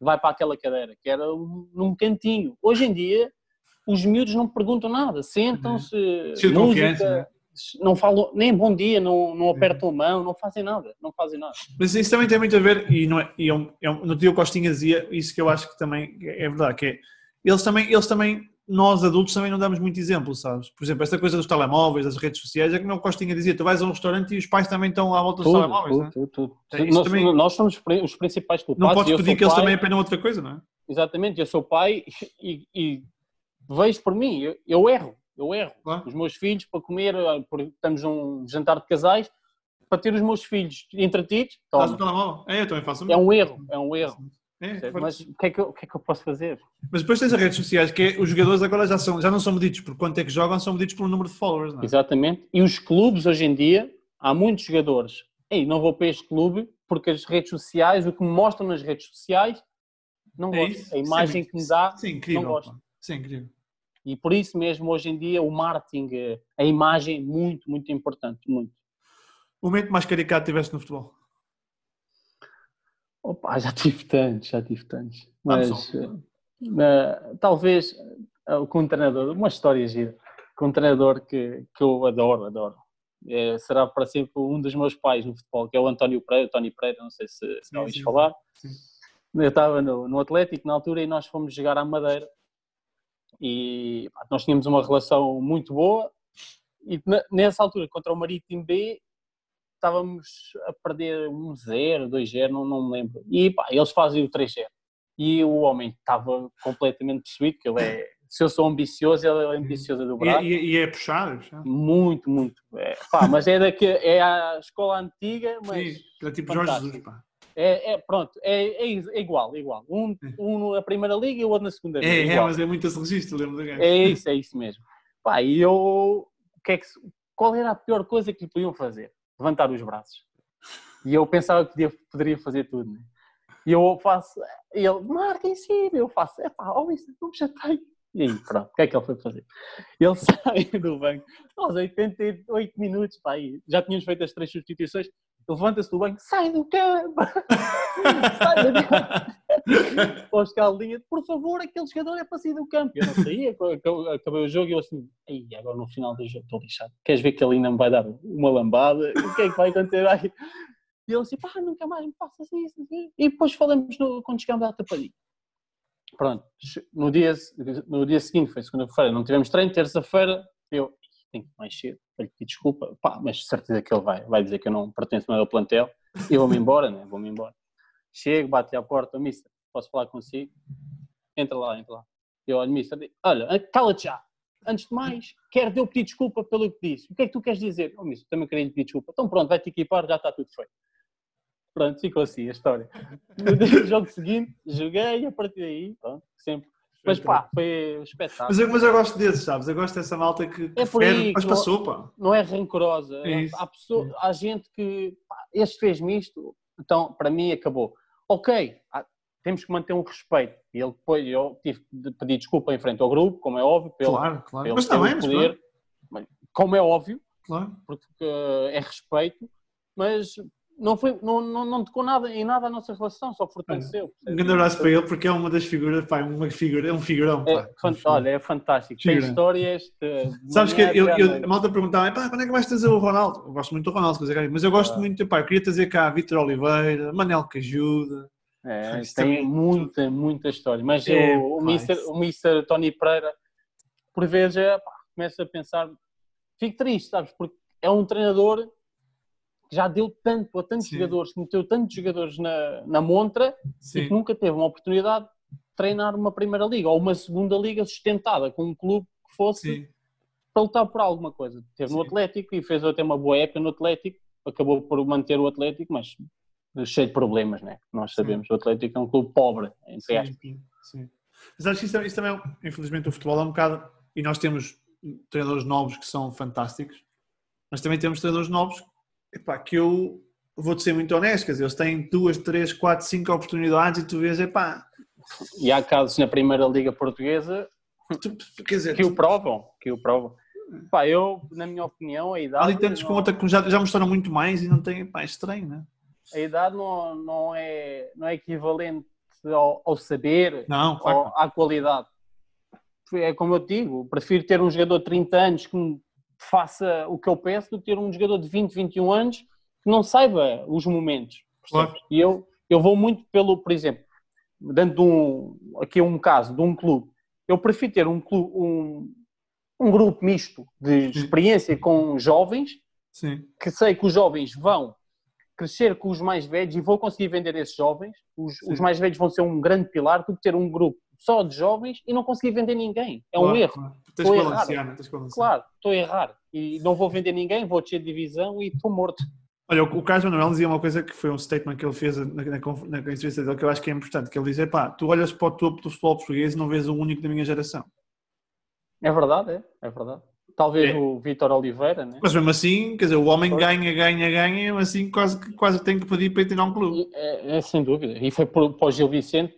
Vai para aquela cadeira, que era um- num cantinho. Hoje em dia, os miúdos não perguntam nada, sentam-se, confiança, música, né? não falam nem bom dia, não, não apertam a mão, não fazem nada, não fazem nada. Mas isso também tem muito a ver, e, não é, e é um, é no dia o Costinha dizia isso que eu acho que também é verdade, que é, eles também, eles também nós adultos também não damos muito exemplo, sabes? Por exemplo, esta coisa dos telemóveis, das redes sociais, é que não Costinha dizia, tu vais a um restaurante e os pais também estão à volta dos Tudo, telemóveis, tudo, não é? tudo, tudo. É, Nós, também- nós somos os principais Não culpados. podes eu pedir que eles pai, também aprendam outra coisa, não é? Exatamente, eu sou pai e, e vejo por mim, eu, eu erro, eu erro. Claro. Os meus filhos para comer, ah, estamos num jantar de casais, para ter os meus filhos entretidos, Estás no toma. telemóvel? É, eu também faço o é um erro, é um erro. É, mas... O que, é que eu, o que é que eu posso fazer? mas depois tens as redes sociais, que é, os jogadores agora já, são, já não são medidos por quanto é que jogam, são medidos pelo número de followers, não é? Exatamente. E os clubes hoje em dia, há muitos jogadores. Ei, não vou para este clube porque as redes sociais, o que me mostram nas redes sociais, não É gosto. isso? A imagem Sim, que me dá, Sim, incrível. não gosto. Sim, incrível. E por isso mesmo, hoje em dia, o marketing, eh, a imagem, muito, muito importante. Muito. O momento mais caricato tiveste no futebol? Opa, já tive tantos, já tive tantos. Mas eh, talvez eh, com um treinador, uma história gira, com um treinador que, que eu adoro, adoro. Eh, será para sempre um dos meus pais no futebol, que é o António Pereira, Tony Pereira, não sei se, se Sim, ouviste falar. sim. Eu estava no, no Atlético na altura e nós fomos jogar à Madeira e pá, nós tínhamos uma relação muito boa e nessa altura contra o Marítimo B estávamos a perder 1-0, 2-0, não, não me lembro. E pá, eles fazem o 3-0. E o homem estava completamente possuído, que ele é, se eu sou ambicioso, ele é ambicioso a E, dobrar. e- e é puxado? é puxado. Muito, muito. É, pá, mas é, daqui, é a escola antiga, mas Sim, é tipo Jorge fantástico. Jesus, pá. é, é- pronto, é, é, é igual, é igual. Um, um na primeira liga e o outro na segunda liga. É, é, mas é muito esse registro, lembro do gajo. É isso, é isso mesmo. Pá, e eu, que é que, qual era a pior coisa que lhe podiam fazer? Levantar os braços. E eu pensava que podia, poderia fazer tudo, né? E eu faço, e ele, marca em cima, eu faço, é pá, ó, isso não me chatei. E aí, pronto, o que é que ele foi fazer? Ele sai do banco, aos 88 minutos, pá, já tínhamos feito as três substituições, levanta-se do banco, sai do campo, sai do campo Caldinha, por favor, aquele jogador é para sair do campo. Eu não saía, ac- acabei o jogo e eu assim, Ei, agora no final do jogo estou lixado. Queres ver que ele ainda me vai dar uma lambada? O que é que vai acontecer aí? E ele assim, pá, nunca mais me faças isso. assim. E depois falamos no- quando chegamos à tapadinha. Pronto, no dia, no dia seguinte, foi segunda-feira, não tivemos treino, terça-feira, eu tenho que ir mais cedo, para lhe pedir desculpa, pá, mas de certeza que ele vai, vai dizer que eu não pertenço mais ao plantel, e vou-me embora, né? Vou-me embora. Chego, bate-lhe à porta, mister, posso falar consigo? Entra lá, entra lá. Eu olho, mister, olha, cala-te já. Antes de mais, quero eu pedir desculpa pelo que disse. O que é que tu queres dizer? Oh, mister, também queria lhe pedir desculpa. Então pronto, vai-te equipar, já está tudo feito. Pronto, ficou assim a história. No jogo seguinte, joguei a partir daí, pronto, sempre. Mas pá, foi um espetáculo. Mas eu, mas eu gosto desses, sabes? Eu gosto dessa malta que, que É por aí mas passou, pá. não é rancorosa. É há, pessoa, há gente que pá, este fez-me isto, então para mim acabou. Ok, há- temos que manter um respeito. E ele depois eu tive de pedir desculpa em frente ao grupo, como é óbvio, pelo, Claro, claro. pelo, Mas também, poder, Mas, como é óbvio, claro. porque eh, é respeito, mas não, foi, não, não, não tocou nada, em nada a nossa relação, só fortaleceu. Um grande abraço para ele, porque é uma das figuras, pá, uma figura, é um figurão, pá. É, olha, é fantástico. Tem Figura. histórias. De, Sabes que eu, eu, a malta perguntava, pá, quando é que vais trazer o Ronaldo? Eu gosto muito do Ronaldo, mas eu gosto Ah. muito, pá, eu queria trazer cá Vitor Oliveira, Manel que ajuda. É, tem também- muita, muita história. Mas É, o, o, Mister, isso. o Mister Tony Pereira, por vezes, é, pá, começa a pensar, fico triste, sabes? Porque é um treinador já deu tanto a tantos Sim. jogadores, que meteu tantos jogadores na, na montra e Sim, que nunca teve uma oportunidade de treinar uma primeira liga ou uma segunda liga sustentada com um clube que fosse sim. para lutar por alguma coisa. Teve no. Atlético e fez até uma boa época no Atlético, acabou por manter o Atlético, mas cheio de problemas, né? Nós sabemos, o Atlético é um clube pobre, entre aspas. Sim. Mas acho que isso, isso também, é infelizmente, o futebol é um bocado. E nós temos treinadores novos que são fantásticos, mas também temos treinadores novos epá, que eu vou-te ser muito honesto, quer dizer, eles têm duas, três, quatro, cinco oportunidades e tu vês, epá, E há casos na Primeira Liga Portuguesa tu, dizer, que o provam, que o provam. Pá, eu, na minha opinião, a há idade, ali tantos com não, outra que já, já mostraram muito mais e não têm, epá, é estranho, né? a idade não, não, é, não é equivalente ao, ao saber, Não, claro. à qualidade. É como eu digo, prefiro ter um jogador de 30 anos que me faça o que eu peço do que ter um jogador de 20, 21 anos que não saiba os momentos. Claro. E eu, eu vou muito pelo, por exemplo, dando de um, aqui um caso de um clube, eu prefiro ter um, clube, um, um grupo misto de experiência com jovens, Sim. que sei que os jovens vão crescer com os mais velhos e vou conseguir vender esses jovens. Os, os mais velhos vão ser um grande pilar do que ter um grupo só de jovens e não conseguir vender ninguém. É um Claro, erro. claro. Tens Estou balancear, né? Tens balancear. Claro, estou a errar. E não vou vender ninguém, vou descer de divisão e estou morto. Olha, o Carlos Manuel dizia uma coisa que foi um statement que ele fez na, na, entrevista dele que eu acho que é importante, que ele diz, pá, tu olhas para o topo do futebol português e não vês o único da minha geração. É verdade, é, é verdade. Talvez É. o Vítor Oliveira, né? Mas mesmo assim, quer dizer, o homem Pois. ganha, ganha, ganha, mesmo assim quase, quase tem que pedir para ir tirar um clube. É, é sem dúvida. E foi para o Gil Vicente,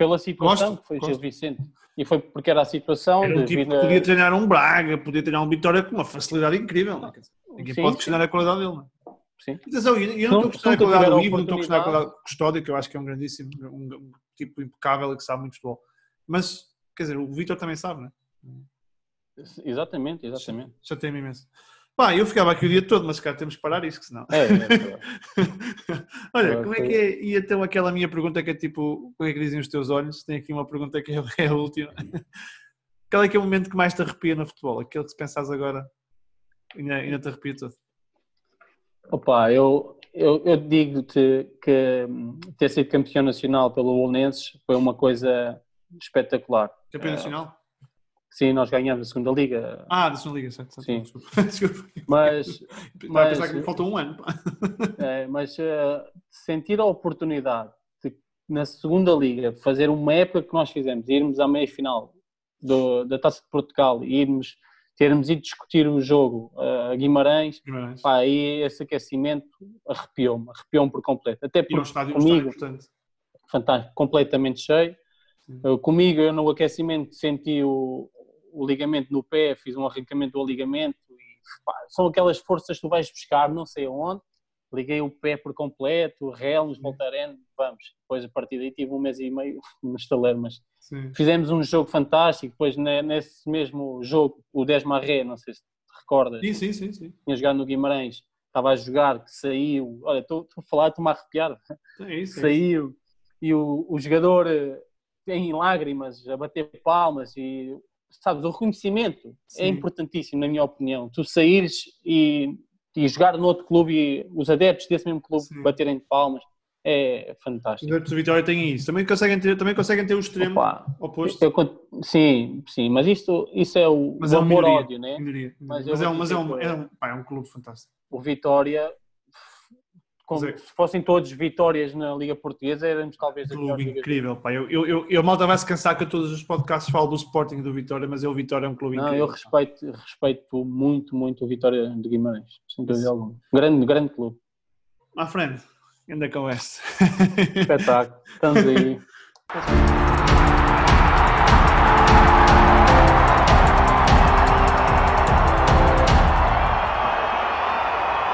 pela situação Gosto, que foi gosto. Gil Vicente. E foi porque era a situação Era um de tipo que vir a- podia treinar um Braga, podia treinar um Vitória com uma facilidade incrível. Não é? Dizer, Ninguém Sim, pode sim. questionar a qualidade dele. Não é? Sim. Atenção, e eu não estou a questionar a qualidade do Ivo, não estou a questionar a qualidade do Custódio, que eu acho que é um grandíssimo, um, um tipo impecável e que sabe muito futebol. Mas, quer dizer, o Vitor também sabe, não é? Exatamente, exatamente. Já tem imenso. Pá, eu ficava aqui o dia todo, mas cara, temos que parar isto, senão. É, é. Olha, É, como é que é? E então aquela minha pergunta que é tipo, o que é que dizem os teus olhos? Tem aqui uma pergunta que é, é a última. Qual é que é o momento que mais te arrepia no futebol? Aquele que se pensares agora ainda, ainda te arrepia todo. Opa, eu, eu, eu digo-te que hum, ter sido campeão nacional pelo Bolonenses foi uma coisa espetacular. Campeão É. nacional? Sim, nós ganhamos a segunda liga, Ah, da segunda liga, certo. certo. Sim. Desculpa. Desculpa. mas mas- pensar que me faltou um ano. É, mas eh, sentir a oportunidade de, na segunda liga, fazer uma época que nós fizemos, irmos à meia final do- da Taça de Portugal e irmos, termos ido discutir o jogo eh, a Guimarães, Guimarães. pá, aí esse aquecimento arrepiou-me, arrepiou-me por completo. Até E um porque estádio, um estádio comigo, importante. fantástico, completamente cheio. Sim. Eh, comigo, eu no aquecimento senti o, o ligamento no pé, fiz um arrancamento do ligamento e pá, são aquelas forças que tu vais buscar não sei aonde. Liguei o pé por completo, relmos, voltaremos, vamos. Depois a partir daí tive um mês e meio no estaleiro, mas Sim. fizemos um jogo fantástico. Depois ne- nesse mesmo jogo, o 10 Marré, não sei se te recordas, Sim, sim, sim, sim. tinha jogado no Guimarães, estava a jogar, que saiu, olha, estou a falar, estou-me a arrepiar É isso. é isso. saiu e o, o jogador eh, em lágrimas a bater palmas e sabes, o reconhecimento Sim. é importantíssimo na minha opinião, tu saíres e, e jogar no outro clube e os adeptos desse mesmo clube Sim. baterem palmas é Os fantástico. adeptos do Vitória têm isso. Também conseguem ter, também conseguem ter o extremo Opa, oposto. é con- sim, sim, mas isto isso é o, Mas o é amor-ódio, né? Minoria. Mas Mas, eu é, um, mas é, um, é, um, pá, é um clube fantástico. O Vitória, é- se fossem todos vitórias na Liga Portuguesa, éramos talvez a clube incrível, pá. Eu, eu, eu, eu malta vai se cansar que eu todos os podcasts falo do Sporting do Vitória, mas eu, o Vitória é um clube Não, incrível. eu respeito, respeito muito, muito o Vitória de Guimarães, sem dúvida alguma. Grande, grande clube. My friend, ainda conversa. Espetáculo. Estamos aí.